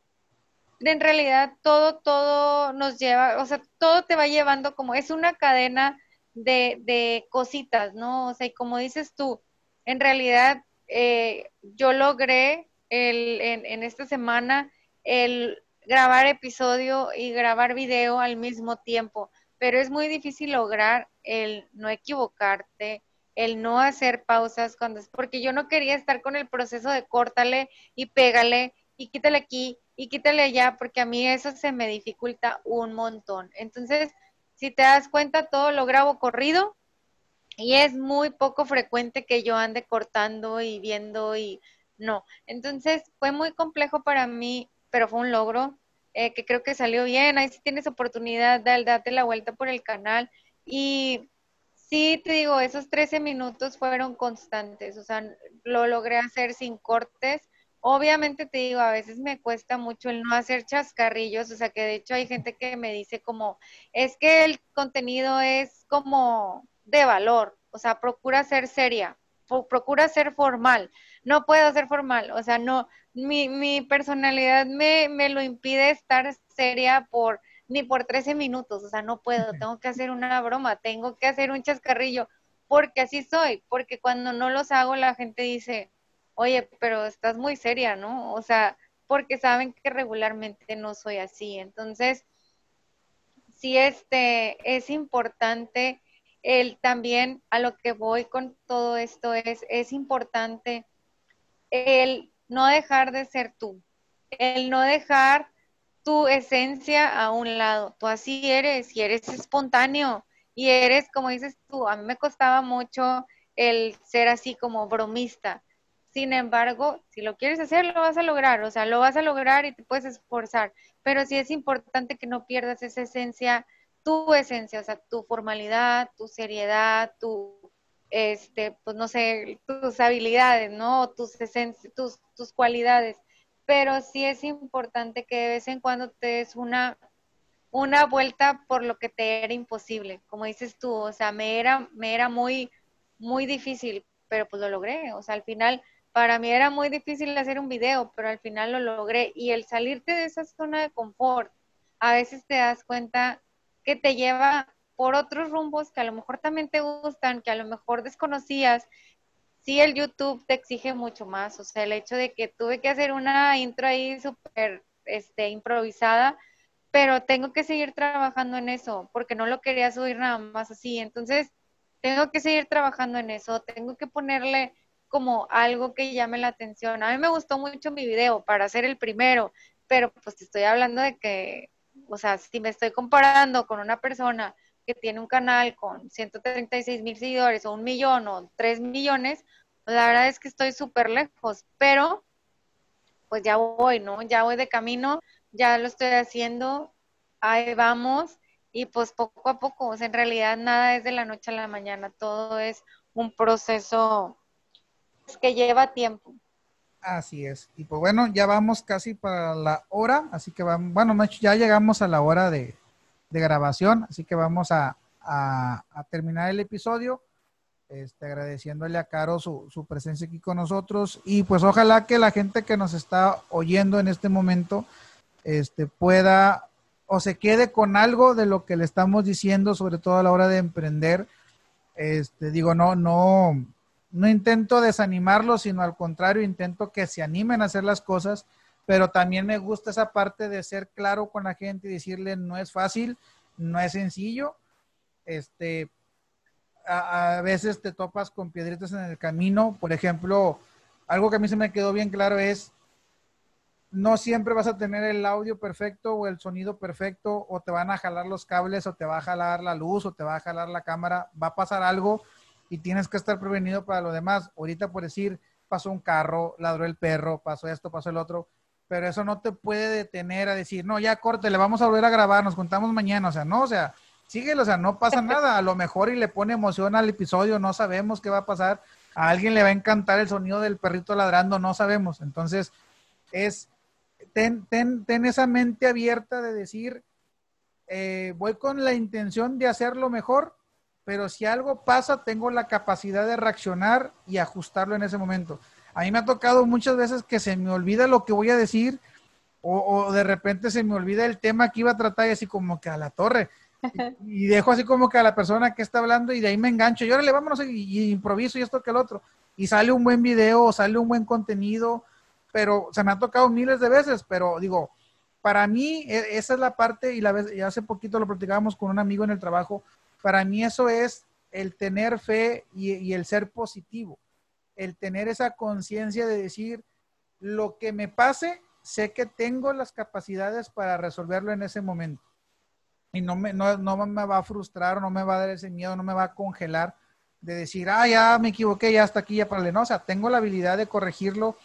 en realidad todo, todo nos lleva, o sea, todo te va llevando como, es una cadena de, de cositas, ¿no? O sea, y como dices tú, en realidad eh, yo logré el, en, esta semana el grabar episodio y grabar video al mismo tiempo, pero es muy difícil lograr el no equivocarte, el no hacer pausas cuando es porque yo no quería estar con el proceso de córtale y pégale y quítale aquí y quítale allá, porque a mí eso se me dificulta un montón. Entonces, si te das cuenta, todo lo grabo corrido y es muy poco frecuente que yo ande cortando y viendo y no. Entonces fue muy complejo para mí, pero fue un logro eh, que creo que salió bien. Ahí si tienes oportunidad, dale, date la vuelta por el canal. Y sí, te digo, esos 13 minutos fueron constantes, o sea, lo logré hacer sin cortes. Obviamente te digo, a veces me cuesta mucho el no hacer chascarrillos, o sea, que de hecho hay gente que me dice como, es que el contenido es como de valor, o sea, procura ser seria, procura ser formal, no puedo ser formal, o sea, no, mi, mi personalidad me, me lo impide estar seria por ni por 13 minutos, o sea, no puedo, tengo que hacer una broma, tengo que hacer un chascarrillo, porque así soy, porque cuando no los hago la gente dice, oye, pero estás muy seria, ¿no? O sea, porque saben que regularmente no soy así, entonces, sí, este, es importante el también a lo que voy con todo esto es, es importante el no dejar de ser tú, el no dejar tu esencia a un lado. Tú así eres y eres espontáneo y eres, como dices tú, a mí me costaba mucho el ser así como bromista. Sin embargo, si lo quieres hacer, lo vas a lograr, o sea, lo vas a lograr y te puedes esforzar, pero sí es importante que no pierdas esa esencia, tu esencia, o sea, tu formalidad, tu seriedad, tu, este, pues no sé, tus habilidades, ¿no? Tus, tus, tus cualidades. Pero sí es importante que de vez en cuando te des una, una vuelta por lo que te era imposible, como dices tú, o sea, me era, me era muy, muy difícil, pero pues lo logré, o sea, al final, para mí era muy difícil hacer un video, pero al final lo logré. Y el salirte de esa zona de confort, a veces te das cuenta que te lleva por otros rumbos que a lo mejor también te gustan, que a lo mejor desconocías. Sí, el YouTube te exige mucho más, o sea, el hecho de que tuve que hacer una intro ahí súper este, improvisada, pero tengo que seguir trabajando en eso, porque no lo quería subir nada más así. Entonces, tengo que seguir trabajando en eso, tengo que ponerle como algo que llame la atención. A mí me gustó mucho mi video para hacer el primero, pero pues te estoy hablando de que, o sea, si me estoy comparando con una persona que tiene un canal con 136 mil seguidores o un millón o tres millones, pues la verdad es que estoy súper lejos, pero pues ya voy, ¿no? Ya voy de camino, ya lo estoy haciendo, ahí vamos y pues poco a poco, o sea, en realidad nada es de la noche a la mañana, todo es un proceso que lleva tiempo. Así es. Y pues bueno, ya vamos casi para la hora, así que vamos, bueno, ya llegamos a la hora de, de grabación, así que vamos a, terminar el episodio. Este, agradeciéndole a Caro su, su, presencia aquí con nosotros y pues ojalá que la gente que nos está oyendo en este momento este, pueda o se quede con algo de lo que le estamos diciendo, sobre todo a la hora de emprender. Este, digo, no, no, no intento desanimarlo, sino al contrario, intento que se animen a hacer las cosas pero también me gusta esa parte de ser claro con la gente y decirle no es fácil, no es sencillo. Este, a, veces te topas con piedritas en el camino. Por ejemplo, algo que a mí se me quedó bien claro es no siempre vas a tener el audio perfecto o el sonido perfecto o te van a jalar los cables o te va a jalar la luz o te va a jalar la cámara, va a pasar algo y tienes que estar prevenido para lo demás. Ahorita por decir, pasó un carro, ladró el perro, pasó esto, pasó el otro, pero eso no te puede detener a decir, no, ya corte, le vamos a volver a grabar, nos contamos mañana, o sea, no, o sea, síguelo, o sea, no pasa nada, a lo mejor y le pone emoción al episodio, no sabemos qué va a pasar, a alguien le va a encantar el sonido del perrito ladrando, no sabemos, entonces es ten, ten, ten esa mente abierta de decir, eh, voy con la intención de hacerlo mejor, pero si algo pasa, tengo la capacidad de reaccionar y ajustarlo en ese momento. A mí me ha tocado muchas veces que se me olvida lo que voy a decir o, de repente se me olvida el tema que iba a tratar y así como que a la torre. Y, dejo así como que a la persona que está hablando y de ahí me engancho. Y órale, vámonos y, y improviso y esto que el otro. Y sale un buen video o sale un buen contenido pero se me ha tocado miles de veces, pero digo, para mí e, esa es la parte, y, la vez, y hace poquito lo platicábamos con un amigo en el trabajo, para mí eso es el tener fe y, y el ser positivo, el tener esa conciencia de decir, lo que me pase, sé que tengo las capacidades para resolverlo en ese momento. Y no me, no, no me va a frustrar, no me va a dar ese miedo, no me va a congelar de decir, ah, ya me equivoqué, ya hasta aquí, ya para No, o sea, tengo la habilidad de corregirlo.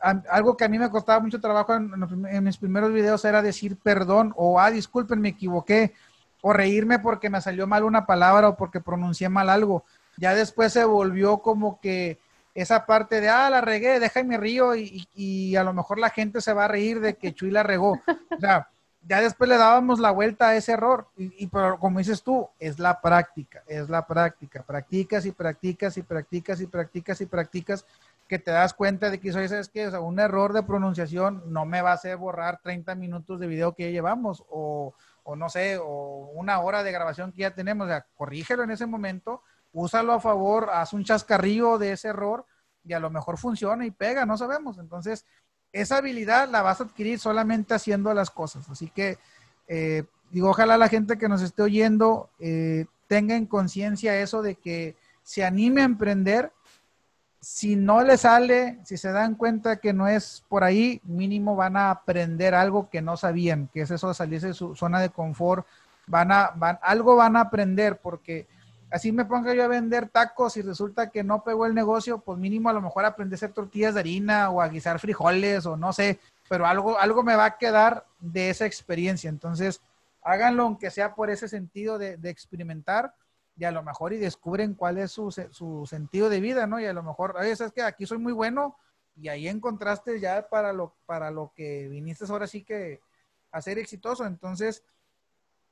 Algo que a mí me costaba mucho trabajo en, mis primeros videos era decir perdón o, ah, disculpen, me equivoqué, o reírme porque me salió mal una palabra o porque pronuncié mal algo. Ya después se volvió como que esa parte de, ah, la regué, déjame río y, a lo mejor la gente se va a reír de que Chuy la regó. O sea, ya después le dábamos la vuelta a ese error. Y, pero como dices tú, es la práctica, es la práctica. Practicas y practicas y practicas y practicas y practicas que te das cuenta de que eso es que un error de pronunciación no me va a hacer borrar 30 minutos de video que ya llevamos o no sé, o una hora de grabación que ya tenemos. O sea, corrígelo en ese momento, úsalo a favor, haz un chascarrillo de ese error y a lo mejor funciona y pega, no sabemos. Entonces, esa habilidad la vas a adquirir solamente haciendo las cosas. Así que, eh, digo, ojalá la gente que nos esté oyendo eh, tenga en conciencia eso de que se anime a emprender si no le sale, si se dan cuenta que no es por ahí, mínimo van a aprender algo que no sabían, que es eso de salirse de su zona de confort. Van a, van, algo van a aprender, porque así me ponga yo a vender tacos y resulta que no pegó el negocio, pues mínimo a lo mejor aprender a hacer tortillas de harina o a guisar frijoles o no sé, pero algo, algo me va a quedar de esa experiencia. Entonces, háganlo aunque sea por ese sentido de, de experimentar y a lo mejor y descubren cuál es su, su sentido de vida, ¿no? Y a lo mejor, oye, es que aquí soy muy bueno y ahí encontraste ya para lo, para lo que viniste ahora sí que a ser exitoso. Entonces,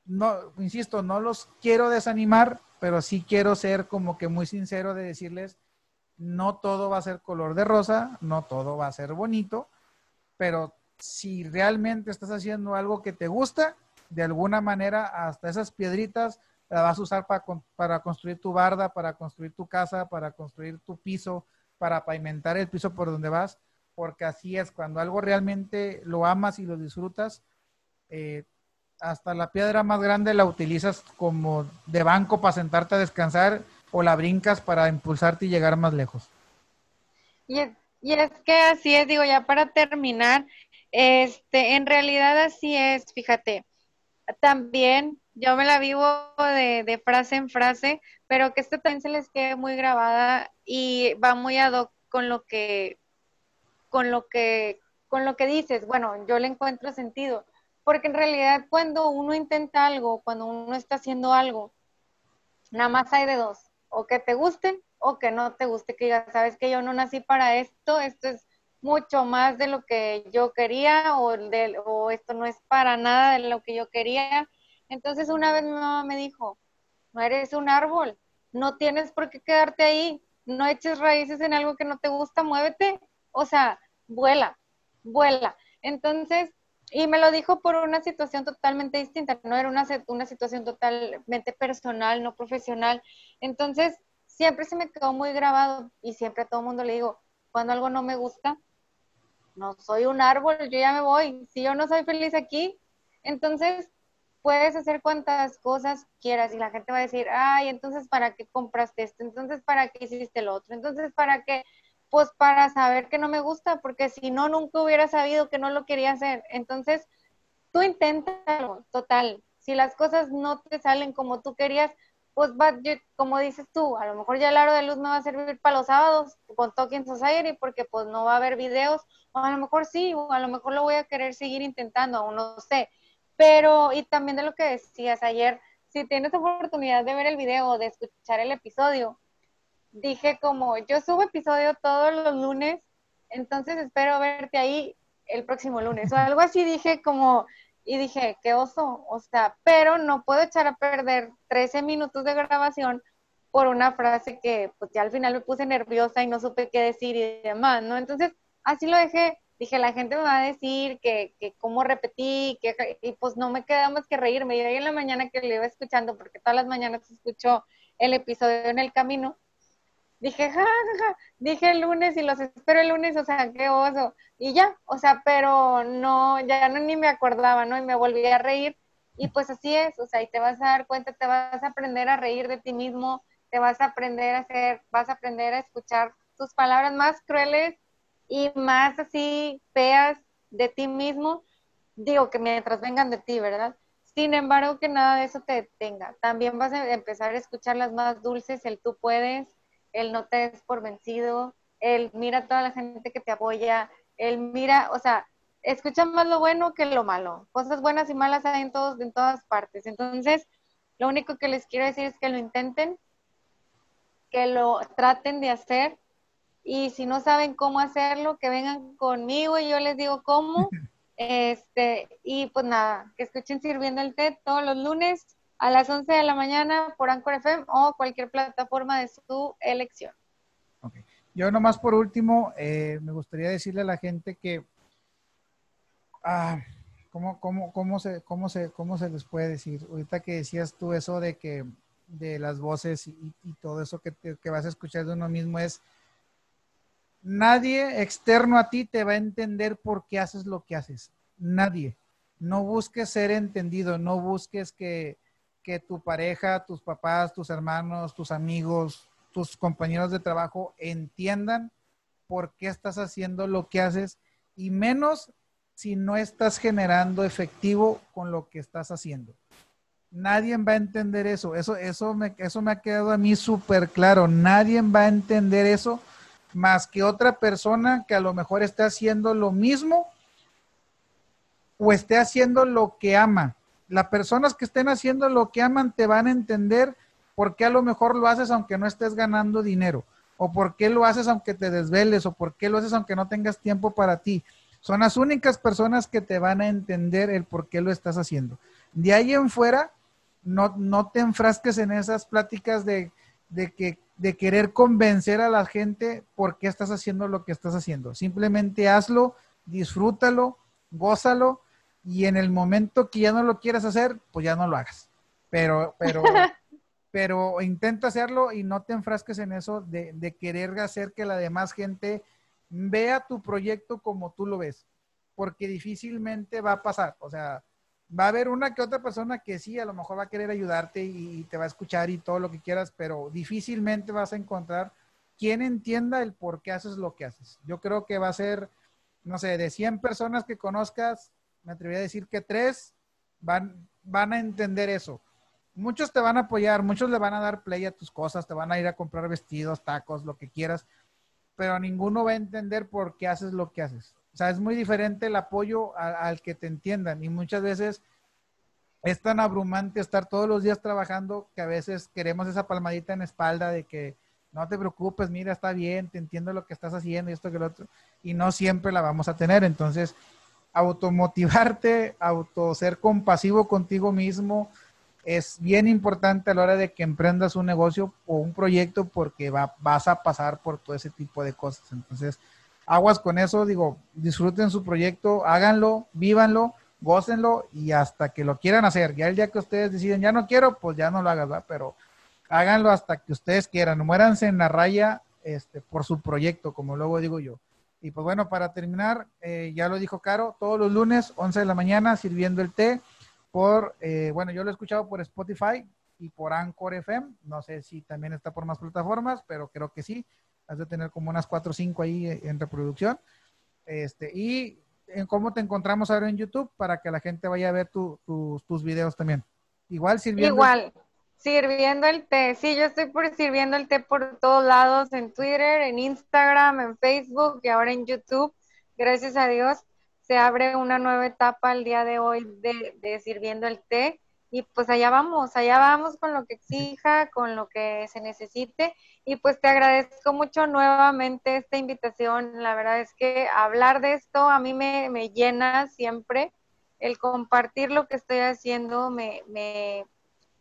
no, insisto, no los quiero desanimar, pero sí quiero ser como que muy sincero de decirles, no todo va a ser color de rosa, no todo va a ser bonito, pero si realmente estás haciendo algo que te gusta, de alguna manera hasta esas piedritas la vas a usar para, para construir tu barda, para construir tu casa, para construir tu piso, para pavimentar el piso por donde vas, porque así es, cuando algo realmente lo amas y lo disfrutas, eh, hasta la piedra más grande la utilizas como de banco para sentarte a descansar o la brincas para impulsarte y llegar más lejos. Y es, y es que así es, digo, ya para terminar, este, en realidad así es, fíjate, también yo me la vivo de, frase en frase, pero que esta también se les quede muy grabada y va muy ad hoc con lo que, con lo que, con lo que dices. Bueno, yo le encuentro sentido, porque en realidad cuando uno intenta algo, cuando uno está haciendo algo, nada más hay de dos, o que te gusten o que no te guste, que digas, sabes que yo no nací para esto, esto es mucho más de lo que yo quería o, de, o esto no es para nada de lo que yo quería entonces una vez mi mamá me dijo, no eres un árbol, no tienes por qué quedarte ahí, no eches raíces en algo que no te gusta, muévete, o sea, vuela, vuela. Entonces, y me lo dijo por una situación totalmente distinta, no era una, una situación totalmente personal, no profesional. Entonces, siempre se me quedó muy grabado y siempre a todo mundo le digo, cuando algo no me gusta, no soy un árbol, yo ya me voy. Si yo no soy feliz aquí, entonces puedes hacer cuantas cosas quieras y la gente va a decir, ay, entonces ¿para qué compraste esto? Entonces ¿para qué hiciste lo otro? Entonces ¿para qué? pues para saber que no me gusta, porque si no, nunca hubiera sabido que no lo quería hacer. Entonces, tú inténtalo, total. Si las cosas no te salen como tú querías, pues va, como dices tú, a lo mejor ya el aro de luz me va a servir para los sábados con Talking Society porque pues no va a haber videos, o a lo mejor sí, o a lo mejor lo voy a querer seguir intentando, aún no sé. Pero, y también de lo que decías ayer, si tienes oportunidad de ver el video o de escuchar el episodio, dije como, yo subo episodio todos los lunes, entonces espero verte ahí el próximo lunes, o algo así dije como, y dije, qué oso, o sea, pero no puedo echar a perder 13 minutos de grabación por una frase que pues ya al final me puse nerviosa y no supe qué decir y demás, ¿no? Entonces, así lo dejé, dije, la gente me va a decir que, que cómo repetí, que, y pues no me queda más que reírme. Y ahí en la mañana que le iba escuchando, porque todas las mañanas escucho el episodio en el camino, dije, ja, ja, dije el lunes y los espero el lunes, o sea, qué oso. Y ya, o sea, pero no, ya no ni me acordaba, ¿no? Y me volví a reír. Y pues así es, o sea, y te vas a dar cuenta, te vas a aprender a reír de ti mismo, te vas a aprender a hacer, vas a aprender a escuchar tus palabras más crueles y más así feas de ti mismo. Digo que mientras vengan de ti, ¿verdad? Sin embargo, que nada de eso te detenga. También vas a empezar a escuchar las más dulces, el tú puedes, el no te des por vencido, el mira a toda la gente que te apoya, el mira, o sea, escucha más lo bueno que lo malo. Cosas buenas y malas hay en, todos, en todas partes. Entonces, lo único que les quiero decir es que lo intenten, que lo traten de hacer y si no saben cómo hacerlo, que vengan conmigo y yo les digo cómo. Este, y pues nada, que escuchen Sirviendo el té todos los lunes a las 11 de la mañana por Anchor FM o cualquier plataforma de su elección. Okay. Yo nomás por último, eh, me gustaría decirle a la gente que, ah, ¿cómo, cómo, cómo, se, cómo, se, ¿cómo se les puede decir? Ahorita que decías tú eso de que de las voces y, todo eso que, que vas a escuchar de uno mismo es, nadie externo a ti te va a entender por qué haces lo que haces. Nadie. No busques ser entendido, no busques que, que tu pareja, tus papás, tus hermanos, tus amigos, tus compañeros de trabajo entiendan por qué estás haciendo lo que haces y menos si no estás generando efectivo con lo que estás haciendo. Nadie va a entender eso. Eso, eso, me, eso me ha quedado a mí súper claro. Nadie va a entender eso más que otra persona que a lo mejor esté haciendo lo mismo o esté haciendo lo que ama las personas que estén haciendo lo que aman te van a entender por qué a lo mejor lo haces aunque no estés ganando dinero, o por qué lo haces aunque te desveles, o por qué lo haces aunque no tengas tiempo para ti. Son las únicas personas que te van a entender el por qué lo estás haciendo. De ahí en fuera, no, no te enfrasques en esas pláticas de, de, que, de querer convencer a la gente por qué estás haciendo lo que estás haciendo. Simplemente hazlo, disfrútalo, gózalo y en el momento que ya no lo quieras hacer, pues ya no lo hagas. Pero, pero, pero intenta hacerlo y no te enfrasques en eso de, de, querer hacer que la demás gente vea tu proyecto como tú lo ves, porque difícilmente va a pasar. O sea, va a haber una que otra persona que sí, a lo mejor va a querer ayudarte y, te va a escuchar y todo lo que quieras, pero difícilmente vas a encontrar quien entienda el por qué haces lo que haces. Yo creo que va a ser, no sé, de 100 personas que conozcas, me atrevería a decir que tres van, van a entender eso. Muchos te van a apoyar, muchos le van a dar play a tus cosas, te van a ir a comprar vestidos, tacos, lo que quieras, pero ninguno va a entender por qué haces lo que haces. Sea, es muy diferente el apoyo al que te entiendan y muchas veces es tan abrumante estar todos los días trabajando que a veces queremos esa palmadita en la espalda de que no te preocupes, mira, está bien, te entiendo lo que estás haciendo y esto que lo otro, y no siempre la vamos a tener. Entonces, automotivarte, auto ser compasivo contigo mismo es bien importante a la hora de que emprendas un negocio o un proyecto porque va, vas a pasar por todo ese tipo de cosas. Entonces, aguas con eso, digo, disfruten su proyecto, háganlo, vívanlo, gócenlo y hasta que lo quieran hacer. Ya el día que ustedes deciden, ya no quiero, pues ya no lo hagas, ¿verdad? Pero háganlo hasta que ustedes quieran. Muéranse en la raya este, por su proyecto, como luego digo yo. Y pues bueno, para terminar, eh, ya lo dijo Caro, todos los lunes, 11 de la mañana, sirviendo el té por, eh, bueno, yo lo he escuchado por Spotify y por Anchor FM. No sé si también está por más plataformas, pero creo que sí. Has de tener como unas cuatro o cinco ahí en reproducción. Este, y en cómo te encontramos ahora en YouTube para que la gente vaya a ver tus videos también. Igual sirviendo. Igual, sirviendo el té. Sí, yo estoy por sirviendo el té por todos lados, en Twitter, en Instagram, en Facebook y ahora en YouTube. Gracias a Dios se abre una nueva etapa el día de hoy de, de sirviendo el té y pues allá vamos, allá vamos con lo que exija, con lo que se necesite. Y pues te agradezco mucho nuevamente esta invitación. La verdad es que hablar de esto a mí me, me llena siempre. El compartir lo que estoy haciendo me, me,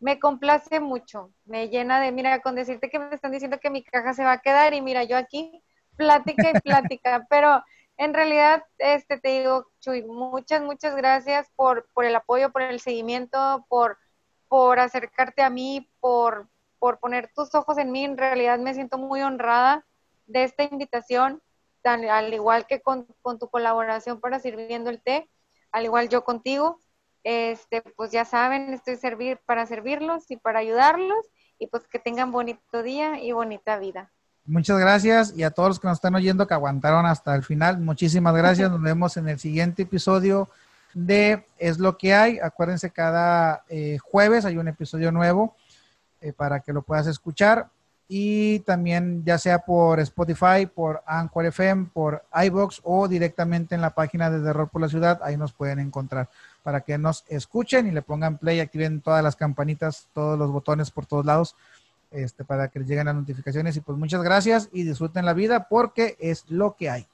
me complace mucho. Me llena de, mira, con decirte que me están diciendo que mi caja se va a quedar y mira, yo aquí plática y plática, pero en realidad, este, te digo, Chuy, muchas, muchas gracias por, por el apoyo, por el seguimiento, por, por acercarte a mí, por, por poner tus ojos en mí. En realidad me siento muy honrada de esta invitación, al igual que con, con tu colaboración para Sirviendo el Té, al igual yo contigo. Este, pues ya saben, estoy servir para servirlos y para ayudarlos y pues que tengan bonito día y bonita vida. Muchas gracias y a todos los que nos están oyendo que aguantaron hasta el final, muchísimas gracias. Nos vemos en el siguiente episodio de Es lo que hay. Acuérdense, cada eh, jueves hay un episodio nuevo eh, para que lo puedas escuchar. Y también ya sea por Spotify, por Anchor FM, por iBox o directamente en la página de Terror por la Ciudad, ahí nos pueden encontrar para que nos escuchen y le pongan play, activen todas las campanitas, todos los botones por todos lados este, para que lleguen las notificaciones. Y pues muchas gracias y disfruten la vida porque es lo que hay.